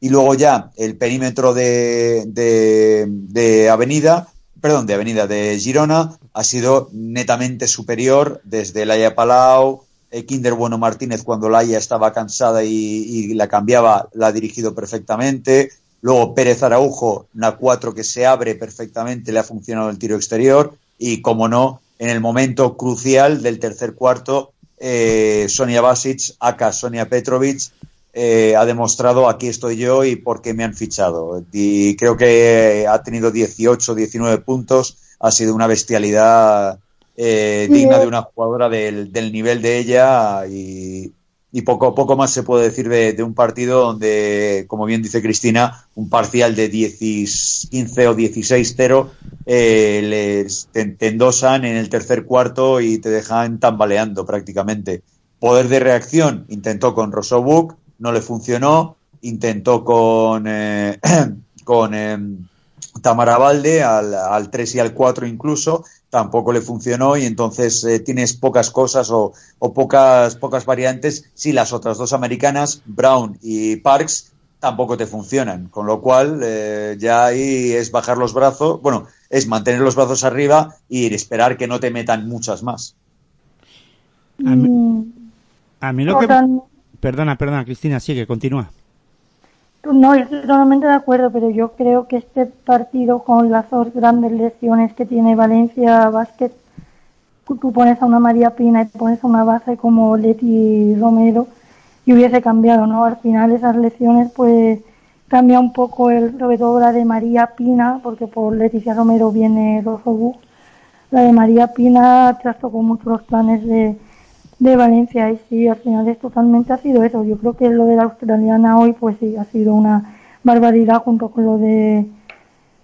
y luego ya el perímetro de, de, Avenida, perdón, de Avenida de Girona ha sido netamente superior desde Laia Palau, eh, Kinder Bueno Martínez cuando Laia estaba cansada y, la cambiaba, la ha dirigido perfectamente. Luego Pérez Araujo, una 4 que se abre perfectamente, le ha funcionado el tiro exterior. Y como no, en el momento crucial del tercer cuarto, eh, Sonia Basic, acá Sonia Petrovic, eh, ha demostrado aquí estoy yo y por qué me han fichado. Y creo que ha tenido 18, 19 puntos, ha sido una bestialidad eh, digna de una jugadora del, del nivel de ella y, y poco, poco más se puede decir de, un partido donde, como bien dice Cristina, un parcial de 10, 15 o 16-0 eh, les te, endosan en el tercer cuarto y te dejan tambaleando prácticamente. Poder de reacción intentó con Rosobuk, no le funcionó, intentó con, eh, con eh, Tamara Valde al, al 3 y al 4 incluso, tampoco le funcionó y entonces eh, tienes pocas cosas o, o, pocas, pocas variantes si las otras dos americanas, Brown y Parks, tampoco te funcionan. Con lo cual eh, ya ahí es bajar los brazos, bueno, es mantener los brazos arriba y esperar que no te metan muchas más. A mí, a mí lo que... Perdona, perdona, Cristina, sigue, continúa. No, estoy totalmente de acuerdo, pero yo creo que este partido con las dos grandes lesiones que tiene Valencia Basket, tú pones a una María Pina y pones a una base como Leti Romero y hubiese cambiado, ¿no? Al final esas lesiones pues cambia un poco el, sobre todo la de María Pina, porque por Leticia Romero viene Rosobu. La de María Pina trastocó mucho los planes de, de Valencia y sí, al final es totalmente ha sido eso. Yo creo que lo de la australiana hoy pues sí, ha sido una barbaridad junto con lo de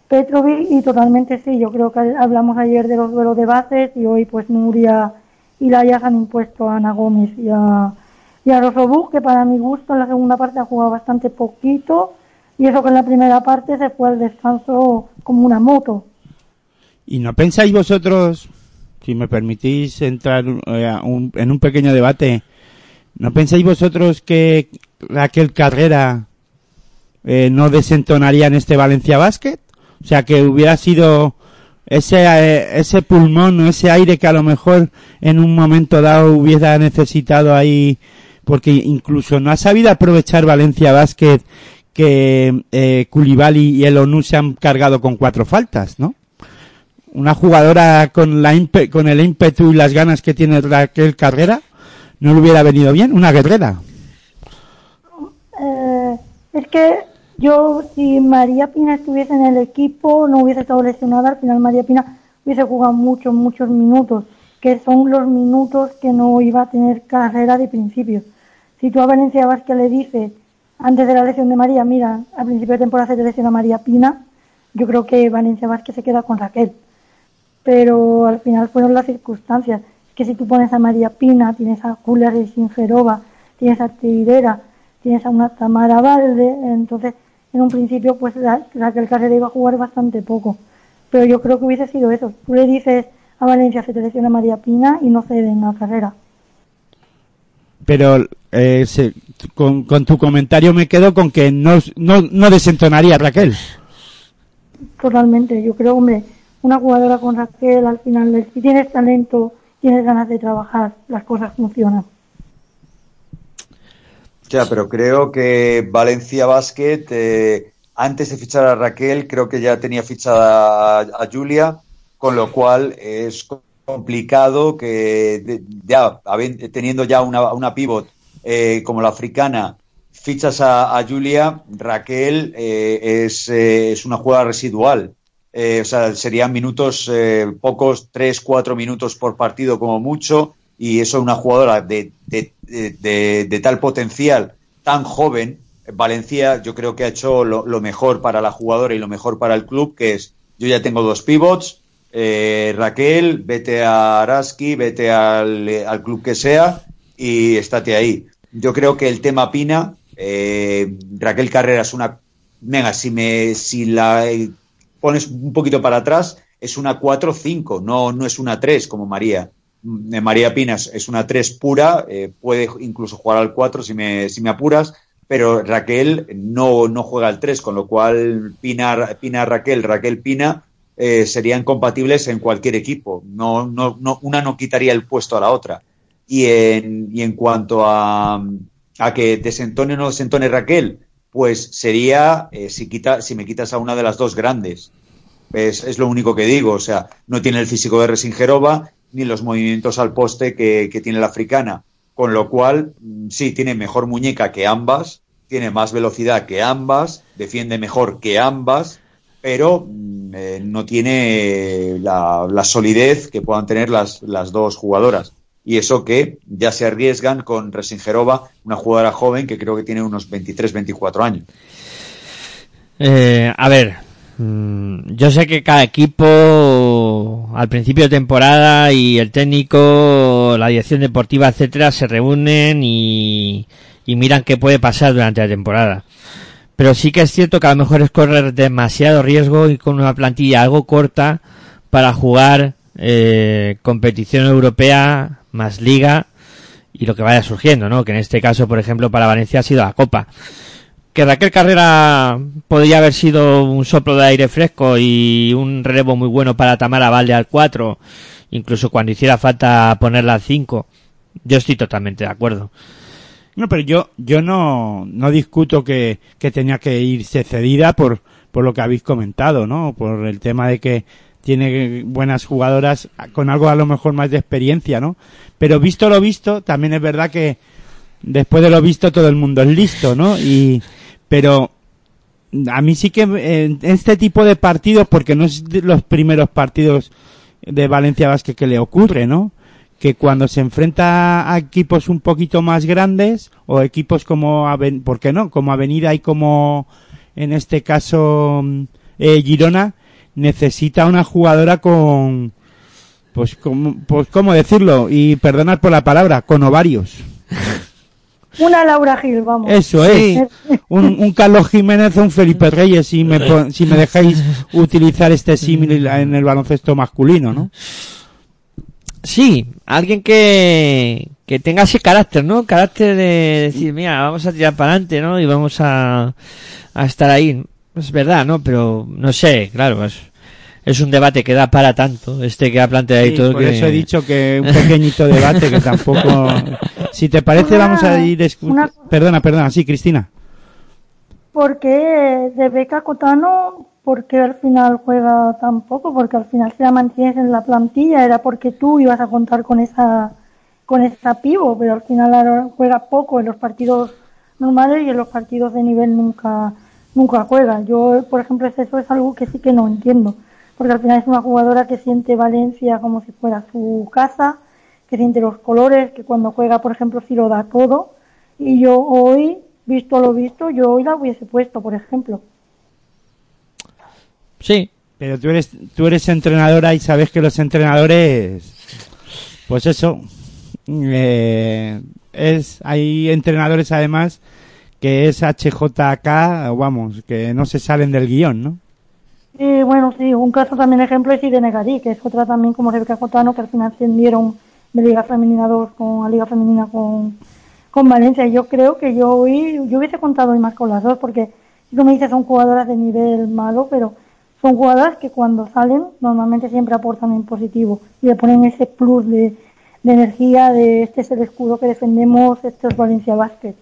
Petrovic y totalmente sí, yo creo que hablamos ayer de los duelos de bases y hoy pues Nuria y Laia han impuesto a Ana Gómez y a, y a que para mi gusto en la segunda parte ha jugado bastante poquito y eso que en la primera parte se fue al descanso como una moto. ¿Y no pensáis vosotros si me permitís entrar eh, un, en un pequeño debate, ¿no pensáis vosotros que Raquel Carrera eh, no desentonaría en este Valencia Basket? O sea, que hubiera sido ese, eh, ese pulmón o ese aire que a lo mejor en un momento dado hubiera necesitado ahí, porque incluso no ha sabido aprovechar Valencia Basket que eh, y el ONU se han cargado con cuatro faltas, ¿no? Una jugadora con la impe con el ímpetu y las ganas que tiene Raquel Carrera no le hubiera venido bien una guerrera. Eh, es que yo si María Pina estuviese en el equipo no hubiese estado lesionada. Al final María Pina hubiese jugado muchos muchos minutos que son los minutos que no iba a tener carrera de principio. Si tú a Valencia Vázquez le dices antes de la lesión de María mira al principio de temporada se te lesiona María Pina yo creo que Valencia Vázquez se queda con Raquel pero al final fueron las circunstancias. Que si tú pones a María Pina, tienes a Julia Sinferova, tienes a Tirera, tienes a una Tamara Valde, entonces en un principio pues la, Raquel Carrera iba a jugar bastante poco. Pero yo creo que hubiese sido eso. Tú le dices a Valencia se te lesiona María Pina y no ceden la carrera. Pero eh, se, con, con, tu comentario me quedo con que no, no, no desentonaría Raquel. Totalmente, yo creo, hombre, una jugadora con Raquel, al final, si tienes talento, tienes ganas de trabajar, las cosas funcionan. Ya, pero creo que Valencia Basket, eh, antes de fichar a Raquel, creo que ya tenía fichada a, Julia, con lo cual es complicado que ya teniendo ya una, una pivot eh, como la africana, fichas a, a Julia, Raquel eh, es, eh, es una jugada residual eh, o sea, serían minutos eh, pocos, tres, cuatro minutos por partido como mucho, y eso una jugadora de, de, de, de tal potencial, tan joven, Valencia yo creo que ha hecho lo, mejor para la jugadora y lo mejor para el club, que es, yo ya tengo dos pivots, eh, Raquel, vete a Araski, vete al, al, club que sea y estate ahí. Yo creo que el tema Pina, Raquel Carrera es una... Venga, si, me, si la pones un poquito para atrás, es una 4-5, no, no es una 3 como María. María Pinas es una 3 pura, eh, puede incluso jugar al 4 si me, si me apuras, pero Raquel no, no juega al 3, con lo cual Pina, Pina Raquel, Raquel Pina eh, serían compatibles en cualquier equipo. No, no, no, una no quitaría el puesto a la otra. Y en, y en cuanto a, a que desentone o no desentone Raquel, pues sería eh, si, quita, si me quitas a una de las dos grandes. Es, lo único que digo. O sea, no tiene el físico de Resingerova ni los movimientos al poste que, que tiene la africana. Con lo cual, mm, sí, tiene mejor muñeca que ambas, tiene más velocidad que ambas, defiende mejor que ambas, pero mm, eh, no tiene la, la, solidez que puedan tener las, las dos jugadoras. Y eso que ya se arriesgan con Resingerova, una jugadora joven que creo que tiene unos 23, 24 años. Eh, a ver, mm, yo sé que cada equipo al principio de temporada y el técnico, la dirección deportiva, etcétera, se reúnen y, miran qué puede pasar durante la temporada. Pero sí que es cierto que a lo mejor es correr demasiado riesgo y con una plantilla algo corta para jugar eh, competición europea más liga y lo que vaya surgiendo, ¿no? Que en este caso, por ejemplo, para Valencia ha sido la Copa. Que Raquel Carrera podría haber sido un soplo de aire fresco y un relevo muy bueno para Tamara Valde al 4, incluso cuando hiciera falta ponerla al 5. Yo estoy totalmente de acuerdo. No, pero yo, yo no, no discuto que, que tenía que irse cedida por, por lo que habéis comentado, ¿no? Por el tema de que tiene buenas jugadoras con algo a lo mejor más de experiencia, ¿no? Pero visto lo visto, también es verdad que después de lo visto todo el mundo es listo, ¿no? Y, pero a mí sí que en este tipo de partidos, porque no es de los primeros partidos de Valencia Vázquez que le ocurre, ¿no? que cuando se enfrenta a equipos un poquito más grandes o equipos como Aven ¿por qué no? como Avenida y como en este caso eh, Girona necesita una jugadora con pues como pues cómo decirlo y perdonad por la palabra con ovarios una Laura Gil, vamos. Eso es. Un, un, Carlos Jiménez o un Felipe Reyes, si me, si me dejáis utilizar este símil en el baloncesto masculino, ¿no? Sí, alguien que, que tenga ese carácter, ¿no? Carácter de decir, mira, vamos a tirar para adelante, ¿no? Y vamos a, a estar ahí. Es verdad, ¿no? Pero no sé, claro, es, es un debate que da para tanto, este que ha planteado ahí sí, todo. Por que... eso he dicho que un pequeñito debate que tampoco. Si te parece, Una- vamos a ir. escu- una- Perdona, perdona, sí, Cristina. porque de Beca Cotano, porque al final juega tan poco? Porque al final si la mantienes en la plantilla era porque tú ibas a contar con esa con esa pivo, pero al final ahora juega poco en los partidos normales y en los partidos de nivel nunca nunca juega. Yo, por ejemplo, es- eso es algo que sí que no entiendo, porque al final es una jugadora que siente Valencia como si fuera su casa, que siente los colores, que cuando juega, por ejemplo, sí lo da todo. Y yo hoy, visto lo visto, yo hoy la hubiese puesto, por ejemplo. Sí. Pero tú eres, tú eres entrenadora y sabes que los entrenadores, pues eso, eh, es, hay entrenadores además que es HJK, vamos, que no se salen del guion, ¿no? Y bueno, sí, un caso también ejemplo es Irene Garí, que es otra también como Rebeca Jotano, que al final ascendieron de Liga Femenina 2 con a Liga Femenina con, con Valencia. Yo creo que yo hoy, yo hubiese contado hoy más con las dos, porque si tú me dices son jugadoras de nivel malo, pero son jugadoras que cuando salen normalmente siempre aportan en positivo y le ponen ese plus de, de energía de este es el escudo que defendemos, esto es Valencia Basket.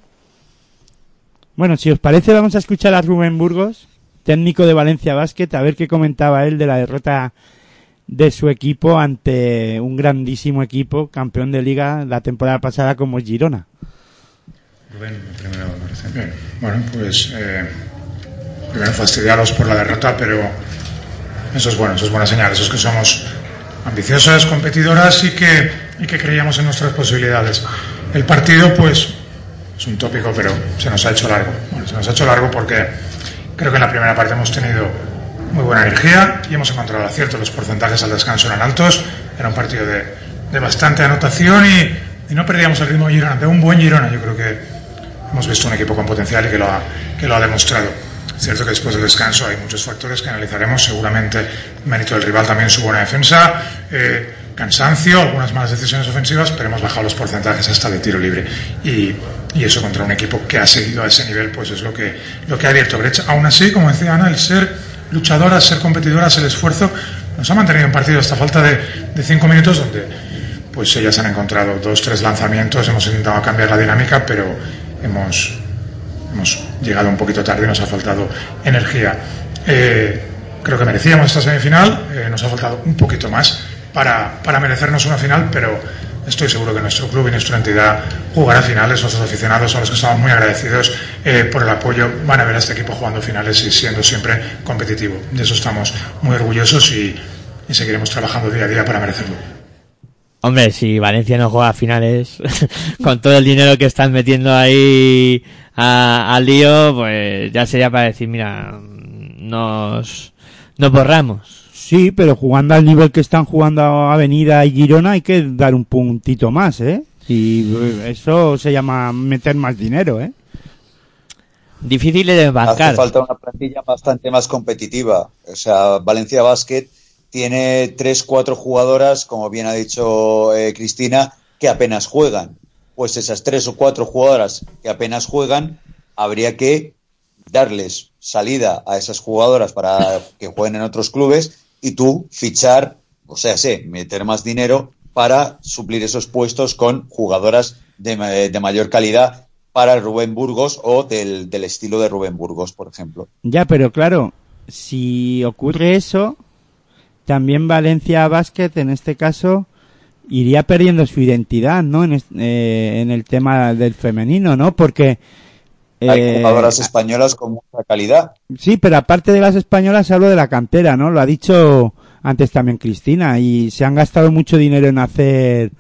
Bueno, si os parece, vamos a escuchar a Rubén Burgos, técnico de Valencia Basket, a ver qué comentaba él de la derrota de su equipo ante un grandísimo equipo, campeón de liga la temporada pasada como Girona. Rubén, primero, bueno, pues eh, primero fastidiaros por la derrota, pero eso es bueno, eso es buena señal, eso es que somos ambiciosas, competidoras y que, y que creíamos en nuestras posibilidades. El partido, pues, es un tópico, pero se nos ha hecho largo. Bueno, se nos ha hecho largo porque creo que en la primera parte hemos tenido muy buena energía y hemos encontrado acierto. Los porcentajes al descanso eran altos, era un partido de, de bastante anotación y, y no perdíamos el ritmo de Girona, de un buen Girona. Yo creo que hemos visto un equipo con potencial y que lo ha, que lo ha demostrado. Es cierto que después del descanso hay muchos factores que analizaremos, seguramente mérito del rival también su buena defensa, eh, cansancio, algunas malas decisiones ofensivas, pero hemos bajado los porcentajes hasta de tiro libre. Y, y eso contra un equipo que ha seguido a ese nivel, pues es lo que, lo que ha abierto brecha. Aún así, como decía Ana, el ser luchadoras, ser competidoras, el esfuerzo, nos ha mantenido en partido hasta falta de, de cinco minutos donde pues ellas han encontrado dos, tres lanzamientos, hemos intentado cambiar la dinámica, pero hemos, hemos llegado un poquito tarde y nos ha faltado energía. Eh, creo que merecíamos esta semifinal, eh, nos ha faltado un poquito más para, para merecernos una final, pero estoy seguro que nuestro club y nuestra entidad jugará finales. Nuestros aficionados a los que estamos muy agradecidos eh, por el apoyo van a ver a este equipo jugando finales y siendo siempre competitivo. De eso estamos muy orgullosos y, y seguiremos trabajando día a día para merecerlo. Hombre, si Valencia no juega finales, con todo el dinero que están metiendo ahí al lío, pues ya sería para decir, mira, nos, nos borramos. Sí, pero jugando al nivel que están jugando Avenida y Girona hay que dar un puntito más, ¿eh? Y eh, eso se llama meter más dinero, ¿eh? Difícil de Hace bancar. falta una plantilla bastante más competitiva. O sea, Valencia Basket tiene tres, cuatro jugadoras, como bien ha dicho eh, Cristina, que apenas juegan. Pues esas tres o cuatro jugadoras que apenas juegan, habría que darles salida a esas jugadoras para que jueguen en otros clubes y tú fichar, o sea, sé, meter más dinero para suplir esos puestos con jugadoras de, de mayor calidad para Rubén Burgos o del, del estilo de Rubén Burgos, por ejemplo. Ya, pero claro, si ocurre eso, también Valencia Basket, en este caso, iría perdiendo su identidad, ¿no? En, eh, en el tema del femenino, ¿no? Porque... Hay eh, jugadoras españolas con mucha calidad. Sí, pero aparte de las españolas hablo de la cantera, ¿no? Lo ha dicho antes también Cristina y se han gastado mucho dinero en hacer,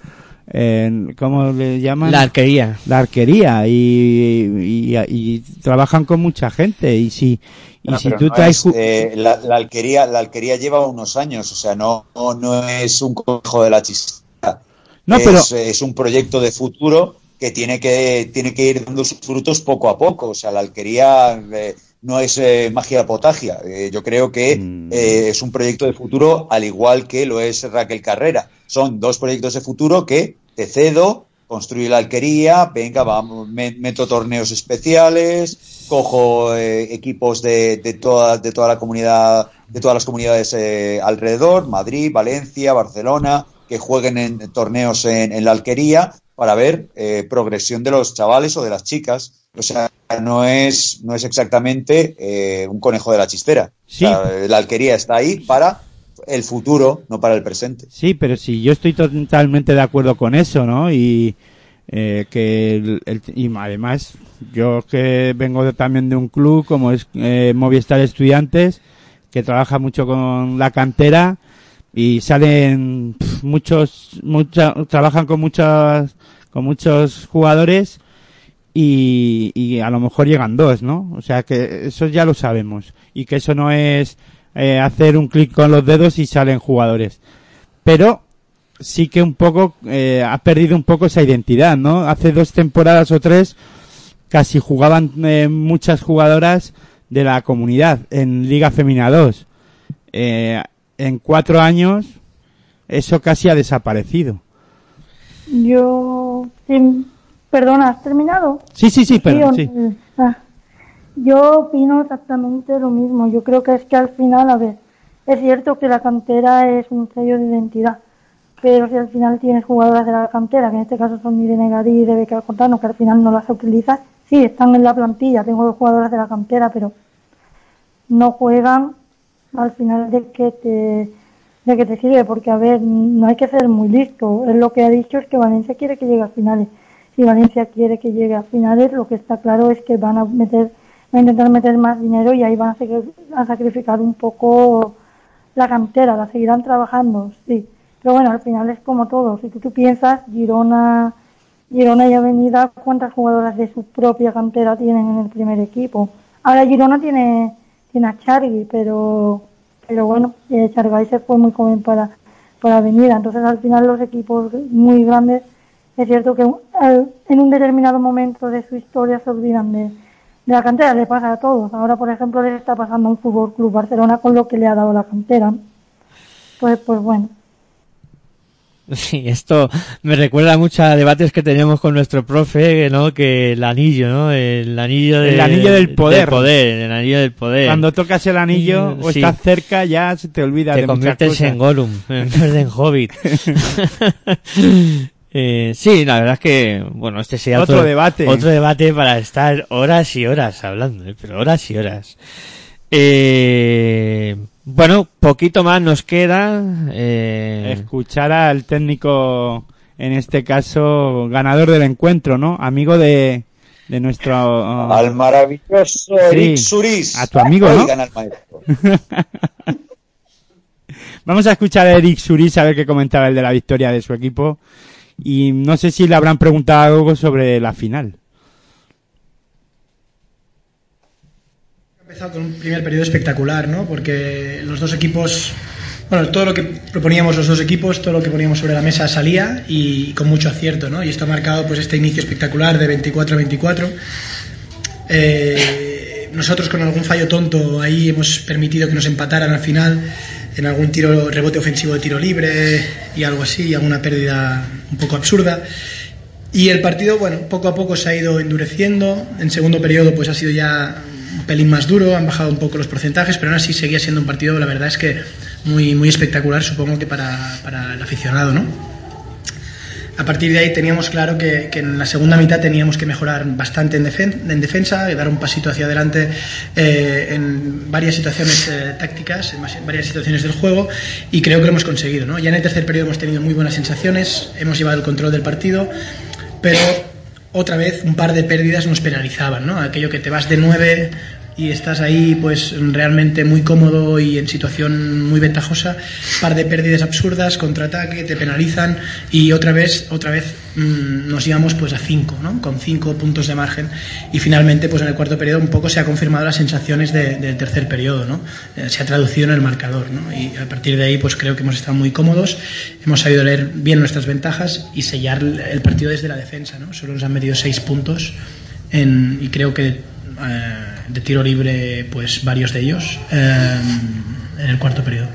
en, ¿cómo le llaman? La arquería. La arquería y, y, y trabajan con mucha gente y si y No, si pero tú no traes es, eh, la, la alquería, la alquería lleva unos años, o sea, no, no, no es un conejo de la chistera. No, es, pero- es un proyecto de futuro que tiene que, tiene que ir dando sus frutos poco a poco. O sea, la alquería eh, no es eh, magia potagia. Eh, yo creo que Mm. es un proyecto de futuro al igual que lo es Raquel Carrera. Son dos proyectos de futuro que te cedo, construye la alquería, venga, vamos, me- meto torneos especiales, cojo equipos de, de, toda, de toda la comunidad, de todas las comunidades eh, alrededor, Madrid, Valencia, Barcelona, que jueguen en torneos en, en la alquería para ver eh, progresión de los chavales o de las chicas. O sea, no es, no es exactamente eh, un conejo de la chistera. Sí. O sea, la alquería está ahí para el futuro, no para el presente. Sí, pero sí, yo estoy totalmente de acuerdo con eso, ¿no? Y eh, que el- el- y además yo que vengo de- también de un club como es eh, Movistar Estudiantes que trabaja mucho con la cantera y salen muchos mucha, trabajan con muchos con muchos jugadores y, y a lo mejor llegan dos, ¿no? O sea que eso ya lo sabemos y que eso no es eh, hacer un clic con los dedos y salen jugadores. Pero sí que un poco eh, ha perdido un poco esa identidad, ¿no? Hace dos temporadas o tres casi jugaban eh, muchas jugadoras de la comunidad en Liga Femina 2. Eh, en cuatro años eso casi ha desaparecido. Yo, sí, perdona, ¿has terminado? Sí, sí, sí, pero sí. ah, yo opino exactamente lo mismo. Yo creo que es que al final, a ver, es cierto que la cantera es un sello de identidad, pero si al final tienes jugadoras de la cantera, que en este caso son Irene Garí y Rebeca Cortano, que al final no las utilizas, sí, están en la plantilla, tengo dos jugadoras de la cantera, pero no juegan al final de que te de que te sirve porque a ver no hay que ser muy listo. Es lo que ha dicho es que Valencia quiere que llegue a finales. Si Valencia quiere que llegue a finales lo que está claro es que van a meter van a intentar meter más dinero y ahí van a, a sacrificar un poco la cantera la seguirán trabajando sí. Pero bueno al final es como todo. Si tú, piensas Girona Girona y Avenida cuántas jugadoras de su propia cantera tienen en el primer equipo ahora Girona tiene tiene a Chargui, pero pero bueno, eh, se fue muy joven para, para Avenida, entonces al final los equipos muy grandes, es cierto que eh, en un determinado momento de su historia se olvidan de, de la cantera, le pasa a todos. Ahora, por ejemplo, les está pasando a un Fútbol Club Barcelona con lo que le ha dado la cantera. Pues, pues bueno. Sí, esto me recuerda mucho a debates que teníamos con nuestro profe, ¿no? Que el anillo, ¿no? El anillo, de- El anillo del poder. el anillo del poder. Cuando tocas el anillo o Sí. estás cerca ya se te olvida te de muchas conviertes cosas. en Gollum, en vez de en Hobbit. Eh, sí, la verdad es que, bueno, este sería Otro debate. Otro debate para estar horas y horas hablando, ¿eh? pero horas y horas. Eh, bueno, poquito más nos queda. Eh, Escuchar al técnico, en este caso, ganador del encuentro, ¿no? Amigo de, de nuestro... Al maravilloso Sí, Eric Suris. a tu amigo, ¿no? Oigan al maestro. Vamos a escuchar a Eric Suris a ver qué comentaba el de la victoria de su equipo. Y no sé si le habrán preguntado algo sobre la final. Empezado con un primer periodo espectacular, ¿no? Porque los dos equipos, bueno, todo lo que proponíamos los dos equipos, todo lo que poníamos sobre la mesa salía y con mucho acierto, ¿no? Y esto ha marcado pues este inicio espectacular de 24 a 24. Eh, nosotros con algún fallo tonto ahí hemos permitido que nos empataran al final en algún tiro rebote ofensivo de tiro libre y algo así, alguna pérdida un poco absurda. Y el partido, bueno, poco a poco se ha ido endureciendo. En segundo periodo, pues ha sido ya un pelín más duro, han bajado un poco los porcentajes, pero aún así seguía siendo un partido, la verdad es que muy, muy espectacular, supongo que para, para el aficionado, ¿no? A partir de ahí teníamos claro que, en la segunda mitad teníamos que mejorar bastante en, defen- en defensa, dar un pasito hacia adelante eh, en varias situaciones eh, tácticas, en varias situaciones del juego, y creo que lo hemos conseguido. ¿no? Ya en el tercer periodo hemos tenido muy buenas sensaciones, hemos llevado el control del partido, pero otra vez un par de pérdidas nos penalizaban. ¿no? Aquello que te vas de nueve y estás ahí pues realmente muy cómodo y en situación muy ventajosa, par de pérdidas absurdas, contraataque, te penalizan y otra vez, otra vez mm, nos íbamos pues a cinco, ¿no? con cinco puntos de margen y finalmente pues en el cuarto periodo un poco se ha confirmado las sensaciones de- del tercer periodo, ¿no? Eh, se ha traducido en el marcador ¿no? y a partir de ahí pues creo que hemos estado muy cómodos, hemos sabido leer bien nuestras ventajas y sellar el partido desde la defensa, ¿no? solo nos han metido seis puntos en- y creo que de tiro libre pues varios de ellos eh, en el cuarto periodo.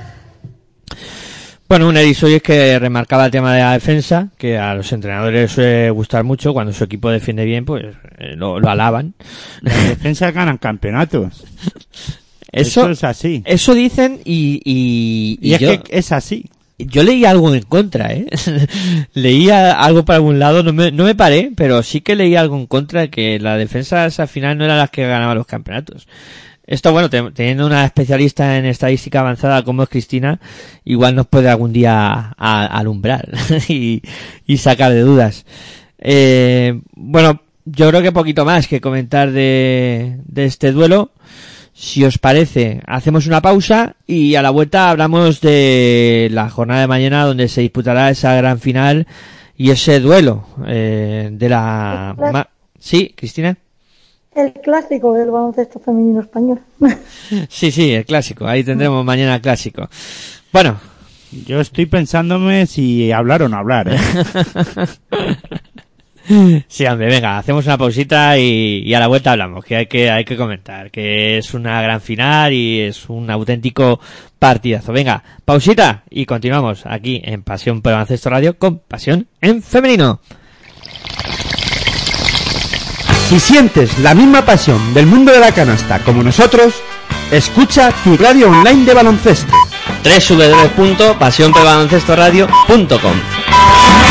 Bueno, un Eric Soyes que remarcaba el tema de la defensa, que a los entrenadores suele gustar mucho, cuando su equipo defiende bien, pues eh, lo, lo alaban. Las defensas ganan campeonatos. Eso, Eso es así. Eso dicen y, y, Y es yo, que es así. Yo leí algo en contra, ¿eh? Leía algo para algún lado, no me, no me paré, pero sí que leí algo en contra, que las defensas al final no eran las que ganaban los campeonatos. Esto, bueno, te- teniendo una especialista en estadística avanzada como es Cristina, igual nos puede algún día alumbrar y, sacar de dudas. Eh, bueno, yo creo que poquito más que comentar de, de este duelo. Si os parece, hacemos una pausa y a la vuelta hablamos de la jornada de mañana donde se disputará esa gran final y ese duelo eh, de la... ma- Sí, Cristina. El clásico del baloncesto femenino español. Sí, sí, el clásico. Ahí tendremos mañana el clásico. Bueno. Yo estoy pensándome si hablar o no hablar. ¿eh? Sí, hombre, venga, hacemos una pausita y, y a la vuelta hablamos, que hay que, hay que comentar, que es una gran final y es un auténtico partidazo. Venga, pausita y continuamos aquí en Pasión por Baloncesto Radio con Pasión en Femenino. Si sientes la misma pasión del mundo de la canasta como nosotros, escucha tu radio online de baloncesto. www.pasionpelbaloncestoradio.com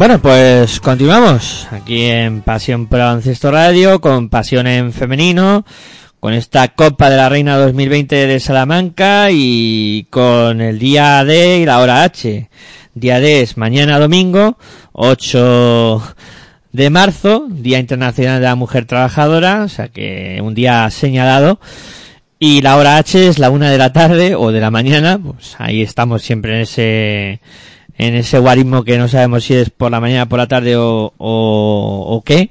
Bueno, pues continuamos aquí en Pasión por el Baloncesto Radio, con Pasión en Femenino, con esta Copa de la Reina 2020 de Salamanca y con el día D y la hora H Día D es mañana domingo, 8 de marzo, Día Internacional de la Mujer Trabajadora, o sea que un día señalado. Y la hora H es la una de la tarde o de la mañana, pues ahí estamos siempre en ese, en ese guarismo que no sabemos si es por la mañana, por la tarde o, o, o qué.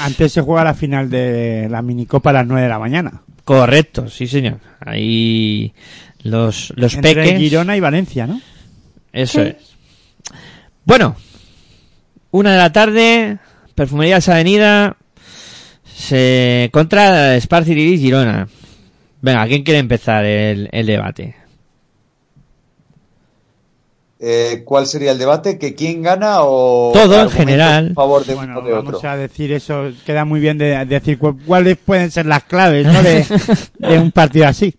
Antes se juega la final de la minicopa a las 9 de la mañana. Correcto, sí señor. Ahí los, los Entre peques. Girona y Valencia, ¿no? Eso es. Bueno, una de la tarde, Perfumerías Avenida, se contra Sparci Iris Girona. Venga, ¿quién quiere empezar el, el debate? Eh, ¿Cuál sería el debate? ¿Que quién gana o Todo en general. a favor de Bueno, uno de vamos otro? a decir eso, queda muy bien de, de decir cu- cuáles pueden ser las claves ¿no? de, de un partido así.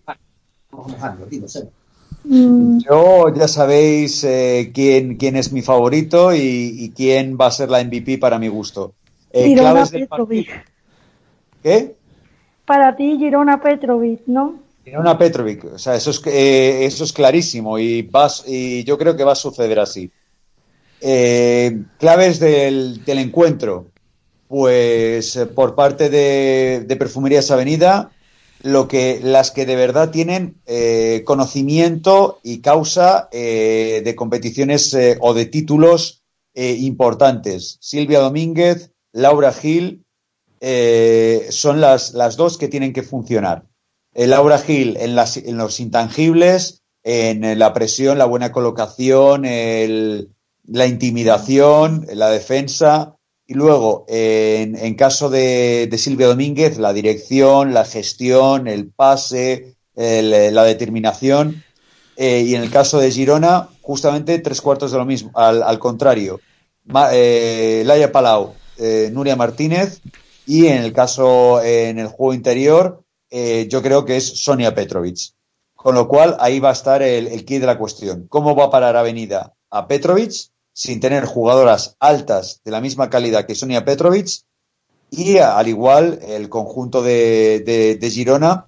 Mm, Yo ya sabéis eh, quién, quién es mi favorito y, y quién va a ser la MVP para mi gusto. Eh, Girona claves del Petrovic. ¿Qué? Para ti, Girona Petrovic, ¿no? Girona Petrovic, o sea, eso es, eh, eso es clarísimo y, y yo creo que va a suceder así. Eh, claves del, del encuentro, pues eh, por parte de, de Perfumerías Avenida, lo que, las que de verdad tienen eh, conocimiento y causa eh, de competiciones o de títulos importantes. Silvia Domínguez, Laura Gil, son las, las dos que tienen que funcionar. Laura Gil en, las, en los intangibles, en la presión, la buena colocación, el- la intimidación, la defensa. Y luego, en, en caso de, de Silvia Domínguez, la dirección, la gestión, el pase, la determinación. Eh, y en el caso de Girona, justamente tres cuartos de lo mismo, al, al contrario. Eh, Laia Palau, eh, Nuria Martínez y en el caso, en el juego interior, eh, yo creo que es Sonia Petrovic. Con lo cual, ahí va a estar el, el key de la cuestión. ¿Cómo va a parar Avenida a Petrovic sin tener jugadoras altas de la misma calidad que Sonia Petrovic? Y al igual, el conjunto de, de- de Girona,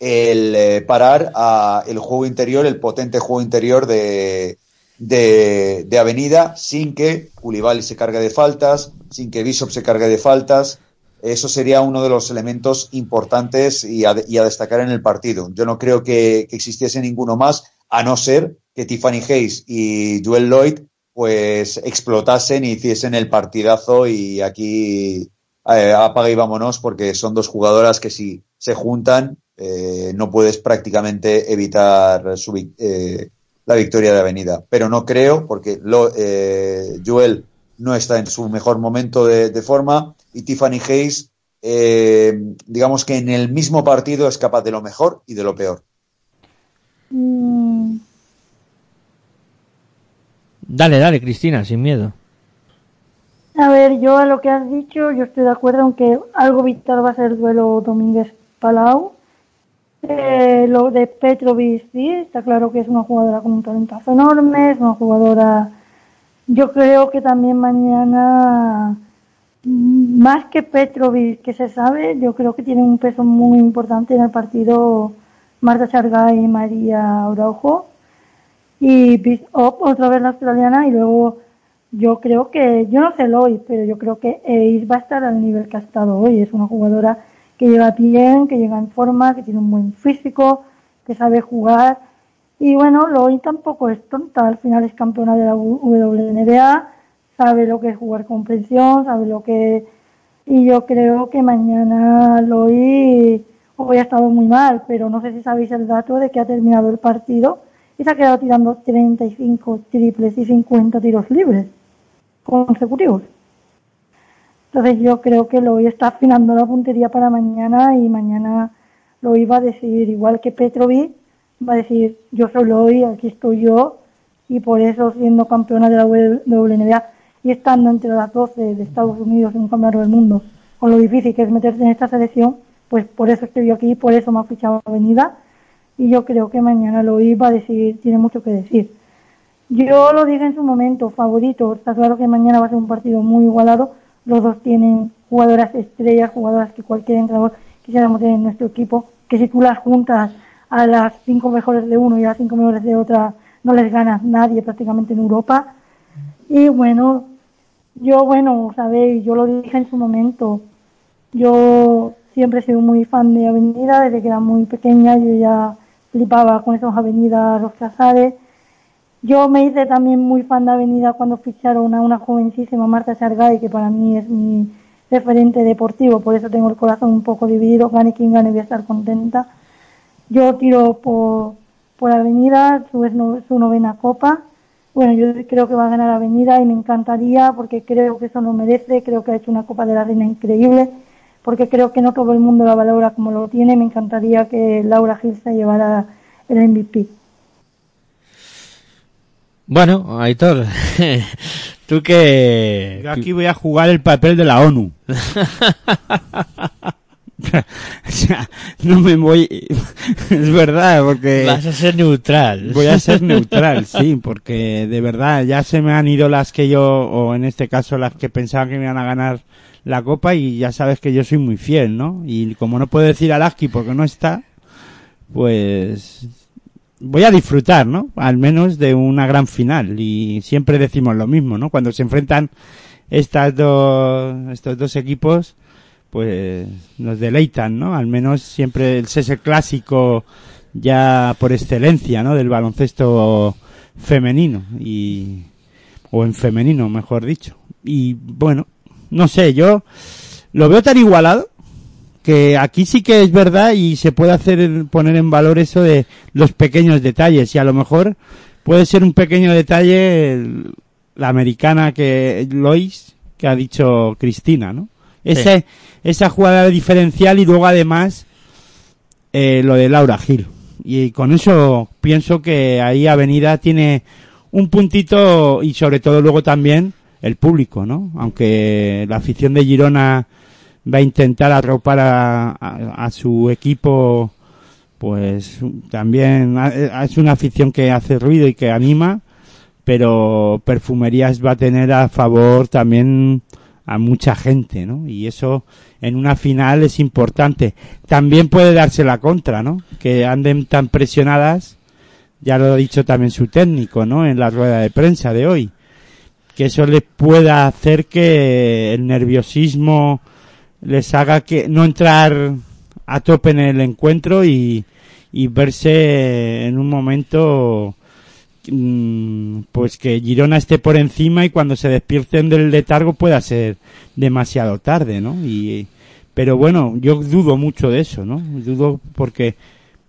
el eh, parar a el juego interior, el potente juego interior de, de, de Avenida, sin que Ulibali se cargue de faltas, sin que Bishop se cargue de faltas. Eso sería uno de los elementos importantes y a, y a destacar en el partido. Yo no creo que, existiese ninguno más, a no ser que Tiffany Hayes y Joel Lloyd pues explotasen y hiciesen el partidazo y aquí eh, apaga y vámonos porque son dos jugadoras que si se juntan eh, no puedes prácticamente evitar su eh, la victoria de Avenida. Pero no creo porque lo, eh, Joel no está en su mejor momento de forma y Tiffany Hayes eh, digamos que en el mismo partido es capaz de lo mejor y de lo peor. Mm, Dale, dale, Cristina, sin miedo. A ver, yo a lo que has dicho, yo estoy de acuerdo, aunque algo vital va a ser el duelo Domínguez-Palau. Eh, lo de Petrovic, sí, está claro que es una jugadora con un talentazo enorme, es una jugadora. Yo creo que también mañana, más que Petrovic, que se sabe, yo creo que tiene un peso muy importante en el partido Marta Chargay y María Araujo. Y otra vez la australiana, y luego yo creo que, yo no sé el hoy, pero yo creo que Eir va a estar al nivel que ha estado hoy. Es una jugadora que llega bien, que llega en forma, que tiene un buen físico, que sabe jugar. Y bueno, Loy tampoco es tonta, al final es campeona de la WNBA, sabe lo que es jugar con presión, sabe lo que... Y yo creo que mañana Loy hoy ha estado muy mal, pero no sé si sabéis el dato de que ha terminado el partido y se ha quedado tirando 35 triples y 50 tiros libres consecutivos. Entonces yo creo que Loy está afinando la puntería para mañana y mañana Loy va a decir, igual que Petrovic, va a decir, yo soy Loy, aquí estoy yo, y por eso siendo campeona de la WNBA y estando entre las 12 de Estados Unidos en un campeonato del mundo, con lo difícil que es meterse en esta selección, pues por eso estoy aquí, por eso me ha fichado Avenida, y yo creo que mañana Loy va a decir, tiene mucho que decir. Yo lo dije en su momento, favorito. Está claro que mañana va a ser un partido muy igualado. Los dos tienen jugadoras estrellas, jugadoras que cualquier entrenador quisiéramos tener en nuestro equipo. Que si tú las juntas a las cinco mejores de uno y a las cinco mejores de otra, no les gana nadie prácticamente en Europa. Y bueno, yo, bueno, sabéis, yo lo dije en su momento, yo siempre he sido muy fan de Avenida, desde que era muy pequeña yo ya flipaba con esas avenidas, los casares. Yo me hice también muy fan de Avenida cuando ficharon a una jovencísima Marta Sargay, que para mí es mi referente deportivo, por eso tengo el corazón un poco dividido, gane quien gane, voy a estar contenta. Yo tiro por, por Avenida, su, su novena copa. Bueno, yo creo que va a ganar Avenida y me encantaría porque creo que eso lo merece, creo que ha hecho una Copa de la Reina increíble, porque creo que no todo el mundo la valora como lo tiene. Me encantaría que Laura Gil se llevara el MVP. Bueno, Aitor, tú que... Yo aquí voy a jugar el papel de la ONU. o sea, no me voy... es verdad, porque... Vas a ser neutral. Voy a ser neutral, sí, porque de verdad ya se me han ido las que yo, o en este caso las que pensaban que me iban a ganar la copa y ya sabes que yo soy muy fiel, ¿no? Y como no puedo decir Alaski porque no está, pues voy a disfrutar, ¿no? Al menos de una gran final y siempre decimos lo mismo, ¿no? Cuando se enfrentan estas dos, estos dos equipos, pues nos deleitan, ¿no? Al menos siempre es ese clásico ya por excelencia, ¿no? Del baloncesto femenino y o en femenino, mejor dicho. Y bueno, no sé, yo lo veo tan igualado que aquí sí que es verdad y se puede hacer poner en valor eso de los pequeños detalles y a lo mejor puede ser un pequeño detalle la americana que Lois que ha dicho Cristina, ¿no? Ese, esa jugada diferencial y luego además eh, lo de Laura Gil. Y con eso pienso que ahí Avenida tiene un puntito y sobre todo luego también el público, ¿no? Aunque la afición de Girona va a intentar arropar a, a- a su equipo, pues también es una afición que hace ruido y que anima, pero Perfumerías va a tener a favor también a mucha gente, ¿no? Y eso en una final es importante. También puede darse la contra, ¿no? Que anden tan presionadas, ya lo ha dicho también su técnico, ¿no? En la rueda de prensa de hoy. Que eso les pueda hacer que el nerviosismo les haga que no entrar a tope en el encuentro y, y verse en un momento pues que Girona esté por encima y cuando se despierten del letargo pueda ser demasiado tarde, ¿no? Y, pero bueno, yo dudo mucho de eso, ¿no? Dudo porque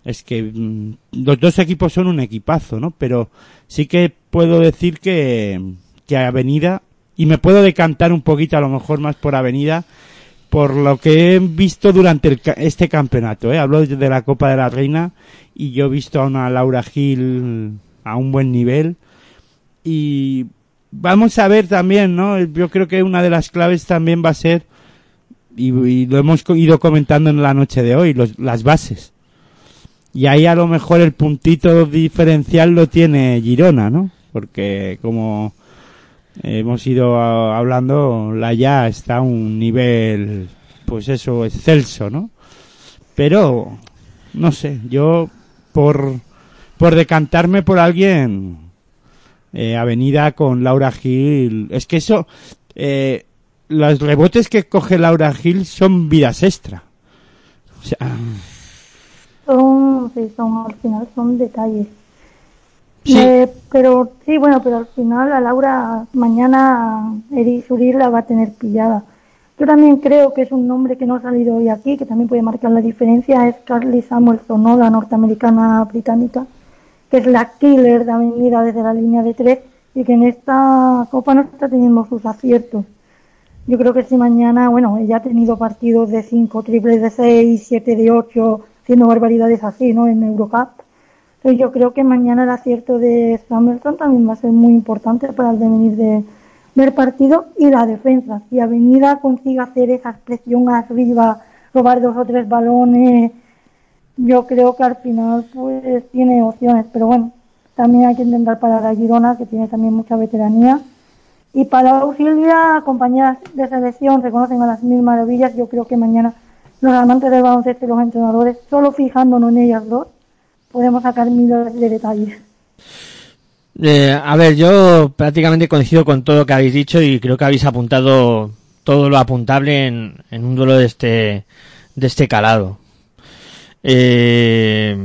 es que mm, los dos equipos son un equipazo, ¿no? Pero sí que puedo decir que, que Avenida, y me puedo decantar un poquito a lo mejor más por Avenida, por lo que he visto durante el este campeonato, ¿eh? Hablo de la Copa de la Reina y yo he visto a una Laura Gil a un buen nivel y vamos a ver también, ¿no? Yo creo que una de las claves también va a ser y, lo hemos ido comentando en la noche de hoy, los- las bases. Y ahí a lo mejor el puntito diferencial lo tiene Girona, ¿no? Porque como hemos ido hablando, la ya está a un nivel, pues eso, excelso, ¿no? Pero, no sé, yo por, por decantarme por alguien, eh, Avenida con Laura Gil, es que eso, eh, los rebotes que coge Laura Gil son vidas extra. O sea, Son, sí, son, al final son detalles. Sí. Eh, pero sí, bueno, pero al final a Laura mañana Eri Surir la va a tener pillada. Yo también creo que es un nombre que no ha salido hoy aquí, que también puede marcar la diferencia, es Carly Samuelson, ¿no? la norteamericana británica, que es la killer de avenida desde la línea de tres y que en esta copa no está teniendo sus aciertos. Yo creo que si mañana, bueno, ella ha tenido partidos de 5, triples de 6, 7 de 8, haciendo barbaridades así, ¿no? En Eurocup. Entonces yo creo que mañana el acierto de Samuelson también va a ser muy importante para el devenir de, del partido y la defensa. Si Avenida consigue hacer esa presión arriba, robar dos o tres balones, yo creo que al final pues tiene opciones. Pero bueno, también hay que intentar parar a Girona, que tiene también mucha veteranía. Y para Silvia, compañeras de selección reconocen a las mil maravillas. Yo creo que mañana los amantes del baloncesto y los entrenadores, solo fijándonos en ellas dos, podemos sacar miles de detalles. Eh, a ver, yo prácticamente coincido con todo lo que habéis dicho y creo que habéis apuntado todo lo apuntable en, en un duelo de este, de este calado. Eh,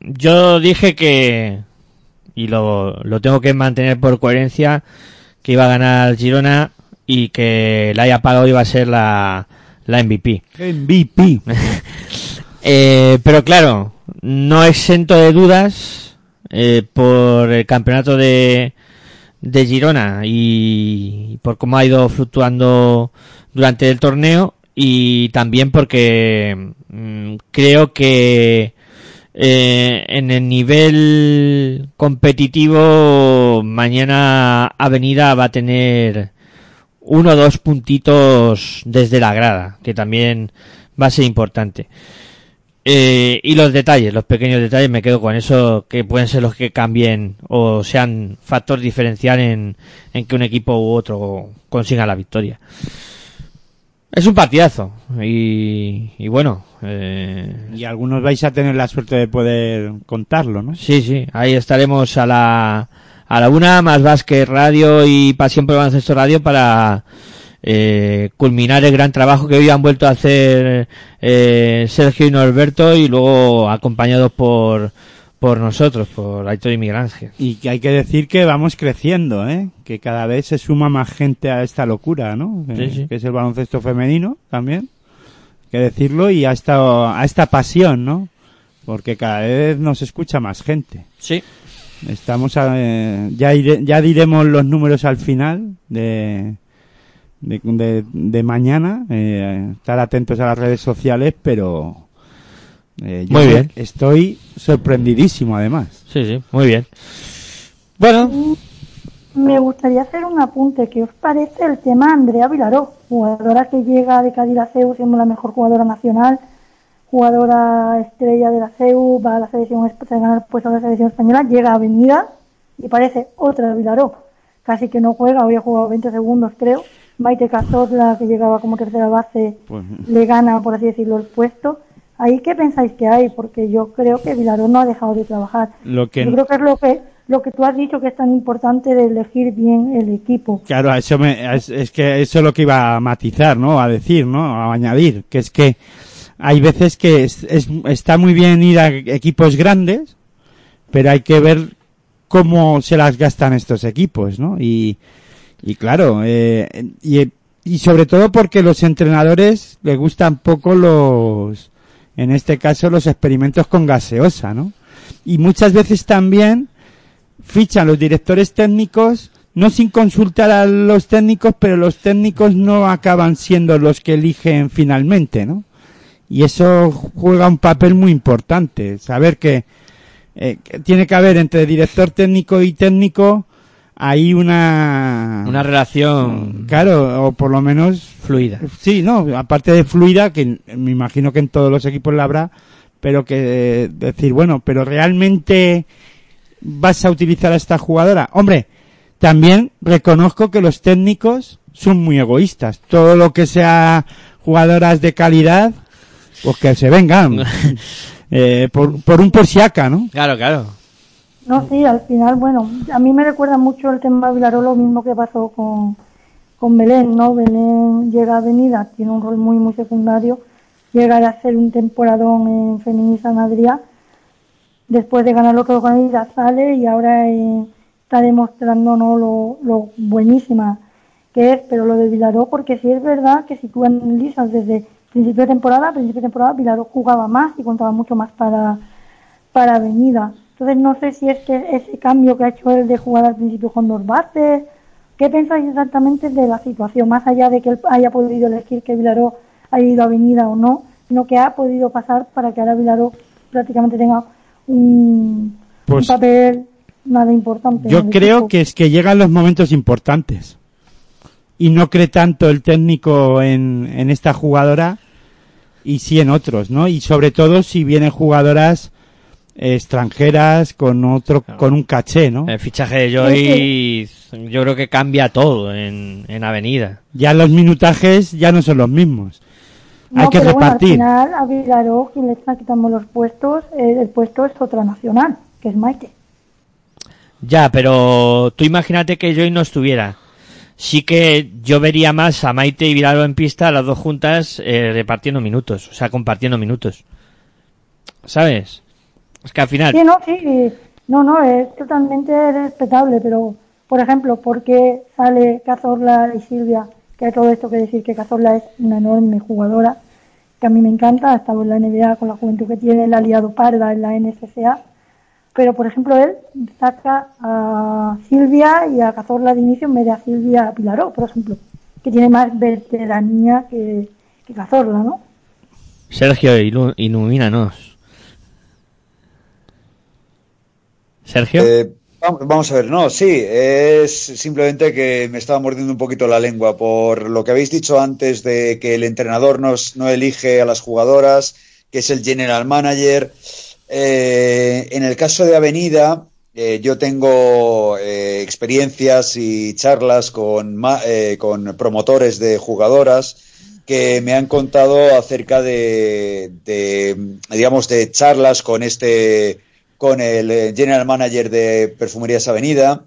yo dije que, y lo, lo tengo que mantener por coherencia, que iba a ganar Girona y que la haya pagado iba a ser la, la MVP. MVP. Eh, pero claro, no exento de dudas eh, por el campeonato de, de Girona y por cómo ha ido fluctuando durante el torneo y también porque mm, creo que eh, en el nivel competitivo mañana Avenida va a tener uno o dos puntitos desde la grada, que también va a ser importante. Eh, y los detalles, los pequeños detalles, me quedo con eso, que pueden ser los que cambien o sean factor diferencial en, en que un equipo u otro consiga la victoria. Es un partidazo y, y bueno. Eh, Y algunos vais a tener la suerte de poder contarlo, ¿no? Sí, sí, ahí estaremos a la, a la una, más Vázquez Radio y Pasión por Baloncesto Radio para eh, culminar el gran trabajo que hoy han vuelto a hacer eh, Sergio y Norberto y luego acompañados por, por nosotros, por Aitor y Miguel Ángel. Y que hay que decir que vamos creciendo, ¿eh? Que cada vez se suma más gente a esta locura, ¿no? Sí, Eh, sí. Que es el baloncesto femenino también. Hay que decirlo y a esta, a esta pasión, ¿no? Porque cada vez nos escucha más gente. Sí. Estamos a- eh, ya, ya diremos los números al final de, de, de- de mañana. eh, estar atentos a las redes sociales, pero eh, yo Muy bien. estoy sorprendidísimo además. Sí, sí, muy bien. Bueno, Me gustaría hacer un apunte. ¿Qué os parece el tema Andrea Vilaró? Jugadora que llega de Cádiz a CEU siendo la mejor jugadora nacional, jugadora estrella de la CEU, va a la selección esp- a ganar puesto a la selección española, llega a Avenida y parece otra Vilaró. Casi que no juega, hoy ha jugado 20 segundos creo. Maite Cazorla, que llegaba como tercera base, Pues, le gana, por así decirlo, el puesto. ¿Ahí qué pensáis que hay? Porque yo creo que Vilaró no ha dejado de trabajar. Lo que- Yo creo que es lo que, lo que tú has dicho que es tan importante de elegir bien el equipo. Claro, eso me, es, es que eso es lo que iba a matizar, ¿no? A decir, ¿no? A añadir, que es que hay veces que es, es- está muy bien ir a equipos grandes, pero hay que ver cómo se las gastan estos equipos, ¿no? Y, y claro, eh, y, y sobre todo porque los entrenadores les gustan poco los, en este caso, los experimentos con gaseosa, ¿no? Y muchas veces también fichan los directores técnicos no sin consultar a los técnicos, pero los técnicos no acaban siendo los que eligen finalmente, ¿no? Y eso juega un papel muy importante, saber que, eh, tiene que haber entre director técnico y técnico hay una una relación claro o por lo menos fluida. Sí, no, aparte de fluida que me imagino que en todos los equipos la habrá, pero que eh, decir, bueno, pero realmente vas a utilizar a esta jugadora. Hombre, también reconozco que los técnicos son muy egoístas. Todo lo que sea jugadoras de calidad, pues que se vengan. Eh, por, por un por si aca, ¿no? Claro, claro. No, sí, al final, bueno, a mí me recuerda mucho el tema de Vilaró, lo mismo que pasó con, con Belén, ¿no? Belén llega a Avenida, tiene un rol muy, muy secundario, llega a hacer un temporadón en Femení San Adrià, después de ganar lo que con ella sale y ahora eh, está demostrando ¿no? lo, lo buenísima que es, pero lo de Vilaró, porque sí es verdad que si tú analizas desde principio de temporada, principio de temporada, Vilaró jugaba más y contaba mucho más para, para Avenida. Entonces no sé si es que ese cambio que ha hecho él de jugar al principio con dos bases, ¿qué pensáis exactamente de la situación? Más allá de que él haya podido elegir que Vilaró haya ido a Avenida o no, sino que ha podido pasar para que ahora Vilaró prácticamente tenga un, Pues- un papel nada importante. Yo creo equipo. que es que llegan los momentos importantes. Y no cree tanto el técnico en, en esta jugadora y sí en otros, ¿no? Y sobre todo si vienen jugadoras extranjeras con otro, con un caché, ¿no? El fichaje de Joy yo creo que cambia todo en, en Avenida. Ya los minutajes ya no son los mismos. No, Hay que pero repartir. Bueno, al final a Vilaró, quien le está quitando los puestos, eh, el puesto es otra nacional, que es Maite. Ya, pero tú imagínate que Joy no estuviera. Sí que yo vería más a Maite y Vilaro en pista, las dos juntas, eh, repartiendo minutos, o sea, compartiendo minutos. ¿Sabes? Es que al final... Sí, no, sí. No, no, es totalmente respetable, pero, por ejemplo, ¿por qué sale Cazorla y Silvia? Que todo esto que decir que Cazorla es una enorme jugadora, que a mí me encanta, ha estado en la NBA con la juventud que tiene, el aliado Parda en la NSCA, pero, por ejemplo, él saca a Silvia y a Cazorla de inicio en vez de a Silvia Pilaró, por ejemplo, que tiene más veteranía que, que Cazorla, ¿no? Sergio, ilu- ilumínanos. Sergio. Eh, vam- vamos a ver, no, sí, es simplemente que me estaba mordiendo un poquito la lengua por lo que habéis dicho antes de que el entrenador nos- no elige a las jugadoras, que es el general manager. Eh, en el caso de Avenida, eh, yo tengo experiencias y charlas con, eh, con promotores de jugadoras que me han contado acerca de, de, digamos, de charlas con este, con el eh, general manager de Perfumerías Avenida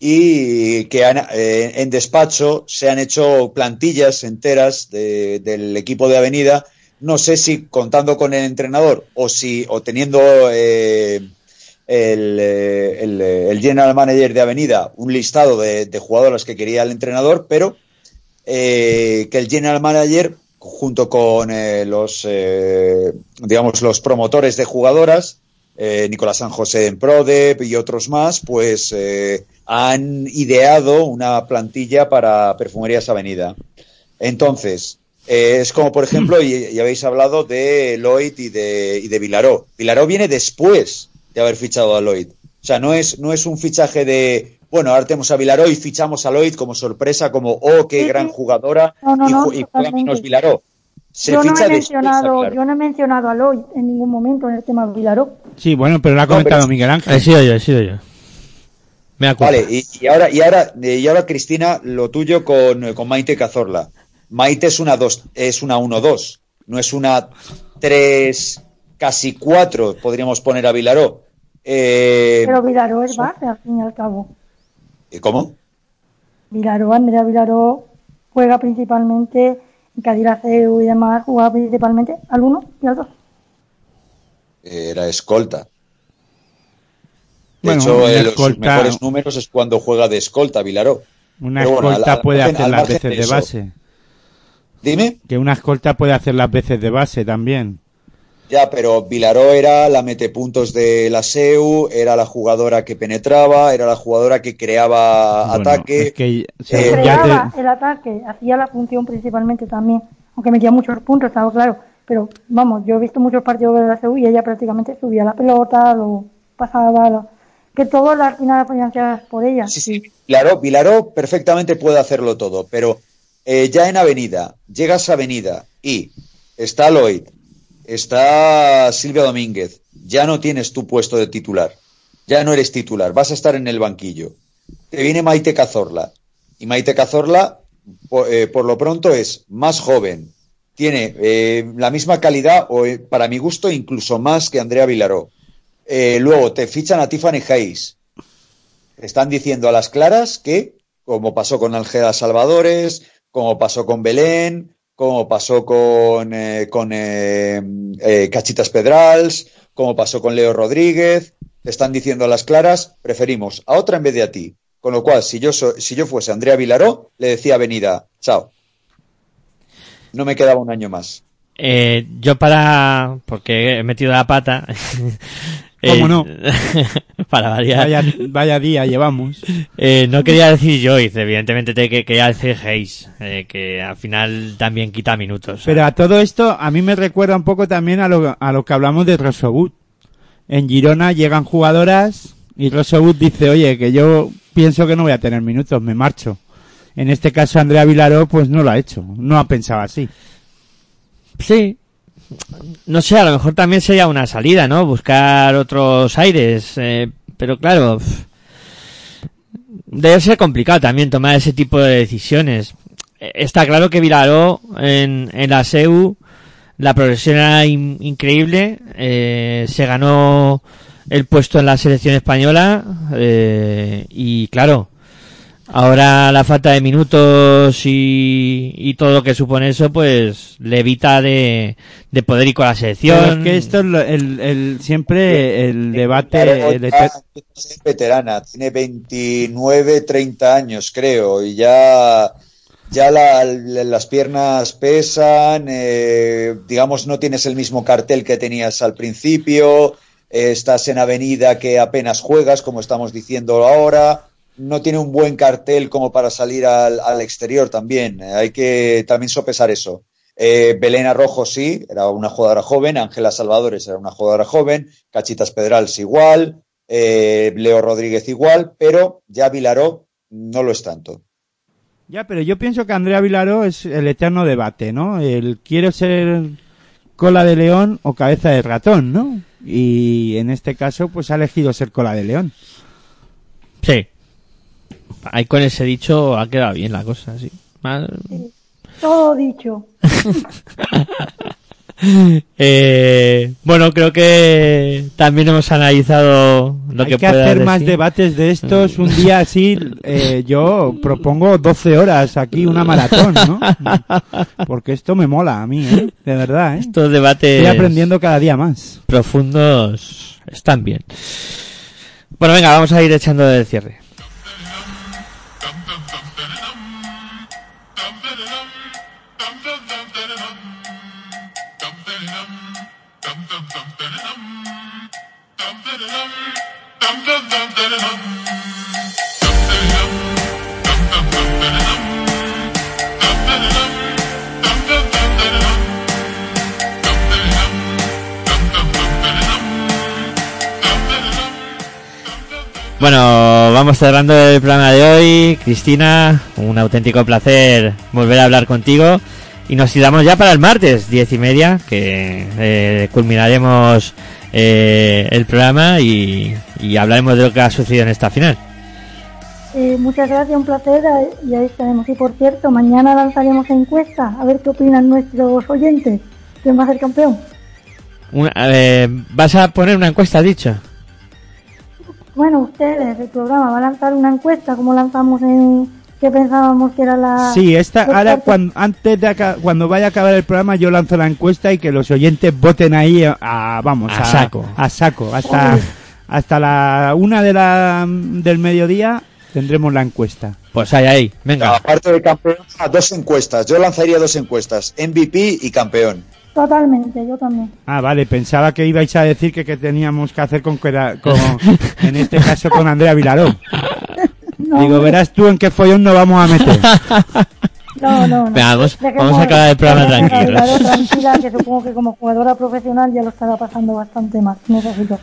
y que eh, en despacho se han hecho plantillas enteras de- del equipo de Avenida. No sé si contando con el entrenador o si o teniendo eh, el, el, general manager de Avenida un listado de, jugadoras que quería el entrenador, pero que el general manager junto con los digamos los promotores de jugadoras eh, Nicolás San José en Prodep y otros más pues eh, han ideado una plantilla para Perfumerías Avenida. Entonces eh, es como por ejemplo y, y habéis hablado de Lloyd y de, y de Vilaró. Vilaró viene después de haber fichado a Lloyd. O sea no es no es un fichaje de bueno, ahora tenemos a Vilaró y fichamos a Lloyd como sorpresa, como, oh, qué gran jugadora, No, no, y, no, y juega menos Vilaró. Se yo no, ficha he mencionado, Vilaró. yo no he mencionado a Lloyd en ningún momento en el tema de Vilaró. Sí, bueno, pero lo ha No, comentado es- Miguel Ángel. He sido yo, he sido yo. Me acuerdo. Vale, y, y ahora, y ahora, y ahora, Cristina, lo tuyo con, con Maite Cazorla. Maite es una dos, es una 1-2, no es una 3, casi 4, podríamos poner a Vilaró. Eh, Pero Vilaró es base, al fin y al cabo. ¿Cómo? Vilaró, Andrea Vilaró juega principalmente en Cadiraceu y demás, juega principalmente al 1 y al 2. Era escolta. De Bueno, hecho, eh, los mejores números es cuando juega de escolta Vilaró. Una Pero escolta al puede hacer al las veces de base. Dime. Que una escolta puede hacer las veces de base también. Ya, pero Vilaró era la metepuntos de la SEU, era la jugadora que penetraba, era la jugadora que creaba Bueno, ataque. es que Eh, ya Creaba el ataque, hacía la función principalmente también, aunque metía muchos puntos, estaba claro. Pero vamos, yo he visto muchos partidos de la CU y ella prácticamente subía la pelota, lo pasaba, lo... que todo al final financiadas por ella. Sí, sí, Vilaró, Vilaró perfectamente puede hacerlo todo, pero eh, ya en Avenida, llegas a Avenida y está Lloyd, está Silvia Domínguez, ya no tienes tu puesto de titular, ya no eres titular, vas a estar en el banquillo. Te viene Maite Cazorla, y Maite Cazorla, por, eh, por lo pronto, es más joven, tiene eh, la misma calidad, o eh, para mi gusto, incluso más que Andrea Vilaró. Luego te fichan a Tiffany Hayes, están diciendo a las claras que, como pasó con Ángela Salvadores, como pasó con Belén, como pasó con, eh, con eh, eh, Cachitas Pedrals, como pasó con Leo Rodríguez, te están diciendo a las claras, preferimos a otra en vez de a ti. Con lo cual, si yo, si yo fuese Andrea Vilaró, le decía a Avenida, chao. No me quedaba un año más. Eh, yo para... porque he metido la pata... ¿Cómo eh, no? para variar. Vaya, vaya día llevamos. Eh, no quería decir Joyce, evidentemente te que quería decir Hayes, eh, que al final también quita minutos. Pero a todo esto, a mí me recuerda un poco también a lo, a lo que hablamos de Rosobut. En Girona llegan jugadoras y Rosobut dice, oye, que yo pienso que no voy a tener minutos, me marcho. En este caso, Andrea Vilaró, pues no lo ha hecho, no ha pensado así. Sí. No sé, a lo mejor también sería una salida, ¿no? Buscar otros aires. eh, pero claro, debe ser complicado también tomar ese tipo de decisiones. Eh, Está claro que Vilaró en, la SEU la progresión era in- increíble. eh, se ganó el puesto en la selección española eh, y claro, ahora la falta de minutos y, y todo lo que supone eso, pues le evita de, de poder ir con la Pero selección. es que esto es lo- el, el- siempre el debate... Eter- empieza a ser veterana, tiene 29, 30 años, creo, y ya, ya la- las piernas pesan, eh, digamos, no tienes el mismo cartel que tenías al principio, eh, estás en avenida que apenas juegas, como estamos diciendo ahora, no tiene un buen cartel como para salir al, al exterior también, eh, hay que también sopesar eso. Eh, Belén Arrojo sí, era una jugadora joven, Ángela Salvadores era una jugadora joven, Cachitas Pedrals igual, eh, Leo Rodríguez igual, pero ya Vilaró no lo es tanto. Ya, pero yo pienso que Andrea Vilaró es el eterno debate, ¿no? El quiero ser cola de león o cabeza de ratón, ¿no? Y en este caso, pues ha elegido ser cola de león. Sí. Ahí con ese dicho ha quedado bien la cosa, sí. Mal- Todo dicho. Eh, bueno, creo que también hemos analizado lo Hay que, que, pueda hacer más decir. debates de estos. Un día así, eh, yo propongo 12 horas aquí, una maratón, ¿no? Porque esto me mola a mí, ¿eh? De verdad, ¿eh? Estos debates Estoy aprendiendo cada día más. profundos están bien. Bueno, venga, vamos a ir echando del cierre. Bueno, vamos cerrando el programa de hoy. Cristina, un auténtico placer volver a hablar contigo. Y nos tiramos ya para el martes, diez y media, que eh, culminaremos eh, el programa y, y hablaremos de lo que ha sucedido en esta final. Eh, muchas gracias, un placer y ahí estaremos. Y por cierto, mañana lanzaremos encuesta a ver qué opinan nuestros oyentes. ¿Quién va a ser campeón? Una- eh, ¿Vas a poner una encuesta, dicho? Bueno, ustedes, el programa va a lanzar una encuesta como lanzamos en que pensábamos que era la... Sí, esta, ahora cuando, antes de aca- cuando vaya a acabar el programa yo lanzo la encuesta y que los oyentes voten ahí a, a- vamos A saco. a saco hasta hasta la una de la del mediodía tendremos la encuesta. Pues ahí, ahí, venga. Aparte de campeón, dos encuestas. Yo lanzaría dos encuestas, MVP y campeón. Totalmente, yo también. Ah, vale, pensaba que ibais a decir que, que teníamos que hacer con, queda- con en este caso con Andrea Vilaró. No, Digo, verás tú en qué follón nos vamos a meter. No, no, no. Venga, vamos- vamos a acabar el programa. Vilaró tranquila, que supongo que como jugadora profesional ya lo estará pasando bastante mal. Necesito.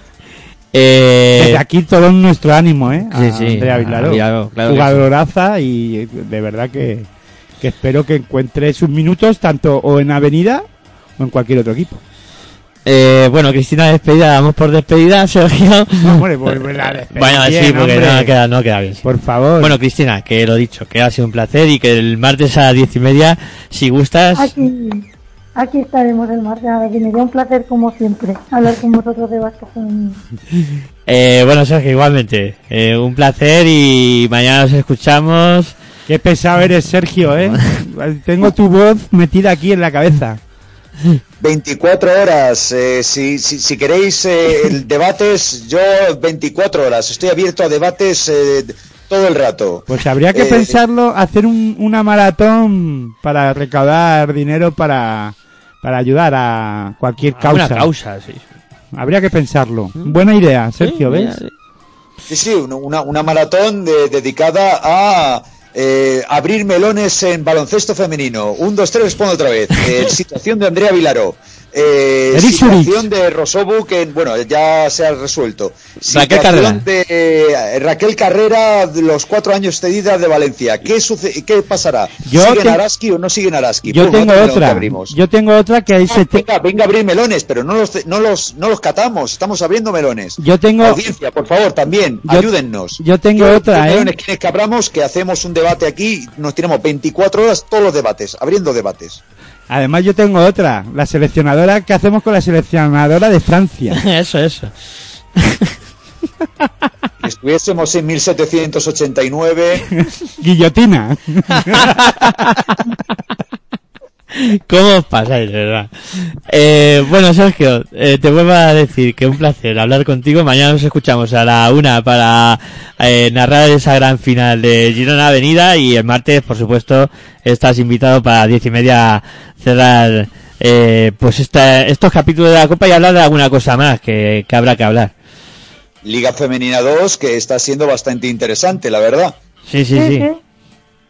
Eh, Desde aquí todo nuestro ánimo, ¿eh? A Sí, sí, Andrea Vilaró. Vilaró, claro Jugadoraza y de verdad que, que espero que encuentre sus minutos tanto o en Avenida o en cualquier otro equipo. Eh, bueno, Cristina, despedida, damos por despedida, Sergio. No, hombre, pues la despedir bueno, sí, bien, porque hombre. no queda, no queda bien. Por favor. Bueno, Cristina, que lo dicho, que ha sido un placer y que el martes a las diez y media, si gustas, Aquí, aquí estaremos el martes. A que me dio un placer como siempre hablar con vosotros de femenino. eh, bueno, Sergio, igualmente, eh, un placer y mañana nos escuchamos. Qué pesado eres, Sergio, ¿eh? Tengo tu voz metida aquí en la cabeza. 24 horas. eh, si, si, si queréis eh, el debates, yo 24 horas. Estoy abierto a debates eh, todo el rato. Pues habría que Eh, pensarlo, hacer un- una maratón para recaudar dinero para, para ayudar a cualquier A una causa. causa, sí. Habría que pensarlo. Buena idea, Sergio, Sí, ¿ves? mira, Sí, sí, una- una, una maratón de- dedicada a eh, abrir melones en baloncesto femenino. Un, dos, tres, respondo otra vez. Eh, situación de Andrea Vilaró. Eh, situación de Rosobu, que bueno, ya se ha resuelto. Raquel de eh, Raquel Carrera, los cuatro años cedidas de Valencia. ¿Qué, suce- qué pasará? Yo ¿Siguen te- Araski o no siguen Araski? Yo Pum, tengo otra. abrimos. Yo tengo otra que ahí se te... Venga, venga a abrir melones, pero no los, no los, no los catamos, estamos abriendo melones. Yo tengo- Audiencia, por favor, también, Yo- ayúdennos. yo tengo ¿Qué- otra, ¿eh? melones quieres que abramos? Que hacemos un debate aquí, nos tiramos 24 horas todos los debates, abriendo debates. Además yo tengo otra, la seleccionadora, ¿qué hacemos con la seleccionadora de Francia? eso, eso. Que estuviésemos en 1789. Guillotina. ¿Cómo os pasáis, de verdad? Eh, bueno, Sergio, eh, te vuelvo a decir que un placer hablar contigo. Mañana nos escuchamos a la una para eh, narrar esa gran final de Girona Avenida y el martes, por supuesto, estás invitado para diez y media a cerrar eh, pues esta- estos capítulos de la Copa y hablar de alguna cosa más que, que habrá que hablar. Liga Femenina 2, que está siendo bastante interesante, la verdad. Sí, sí, sí.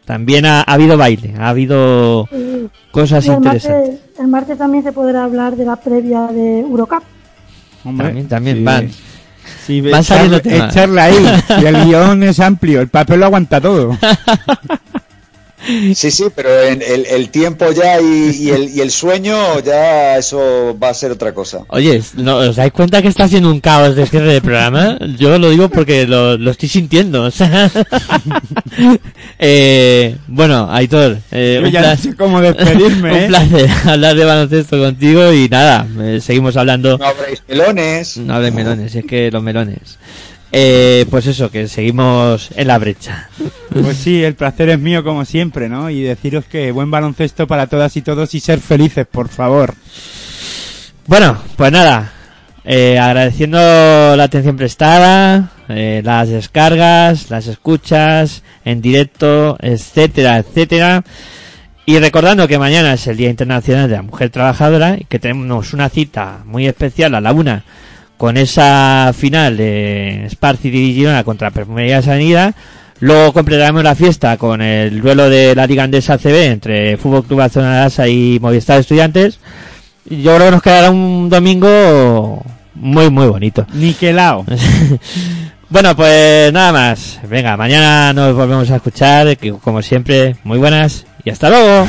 También ha, ha habido baile, ha habido Sí. cosas Y el interesantes. martes, el martes también se podrá hablar de la previa de Eurocup. También, también sí. van. Sí, Van saliendo temas. echarle ahí. Y el guion es amplio, el papel lo aguanta todo. Sí, sí, pero en el, el tiempo ya y, y el, y el sueño, ya eso va a ser otra cosa. Oye, ¿no, ¿os dais cuenta que está siendo un caos de cierre de programa? Yo lo digo porque lo, lo estoy sintiendo. o sea. eh, bueno, Aitor, eh, Yo un, ya pla- no sé cómo despedirme, un ¿eh? placer hablar de baloncesto contigo y nada, eh, seguimos hablando. No habréis melones. No habléis melones, es que los melones. Eh, pues eso, que seguimos en la brecha. Pues sí, el placer es mío como siempre, ¿no? Y deciros que buen baloncesto para todas y todos y ser felices, por favor. Bueno, pues nada, eh, agradeciendo la atención prestada, eh, las descargas, las escuchas en directo, etcétera, etcétera. Y recordando que mañana es el Día Internacional de la Mujer Trabajadora y que tenemos una cita muy especial a la una con esa final de Spar City Girona contra Perfumería Sanidad. Luego completaremos la fiesta con el duelo de la Liga Andesa CB entre Fútbol Club Barcelona y Movistar Estudiantes. Y Yo creo que nos quedará un domingo muy, muy bonito. Niquelao. bueno, pues nada más. Venga, mañana nos volvemos a escuchar. Como siempre, muy buenas y hasta luego.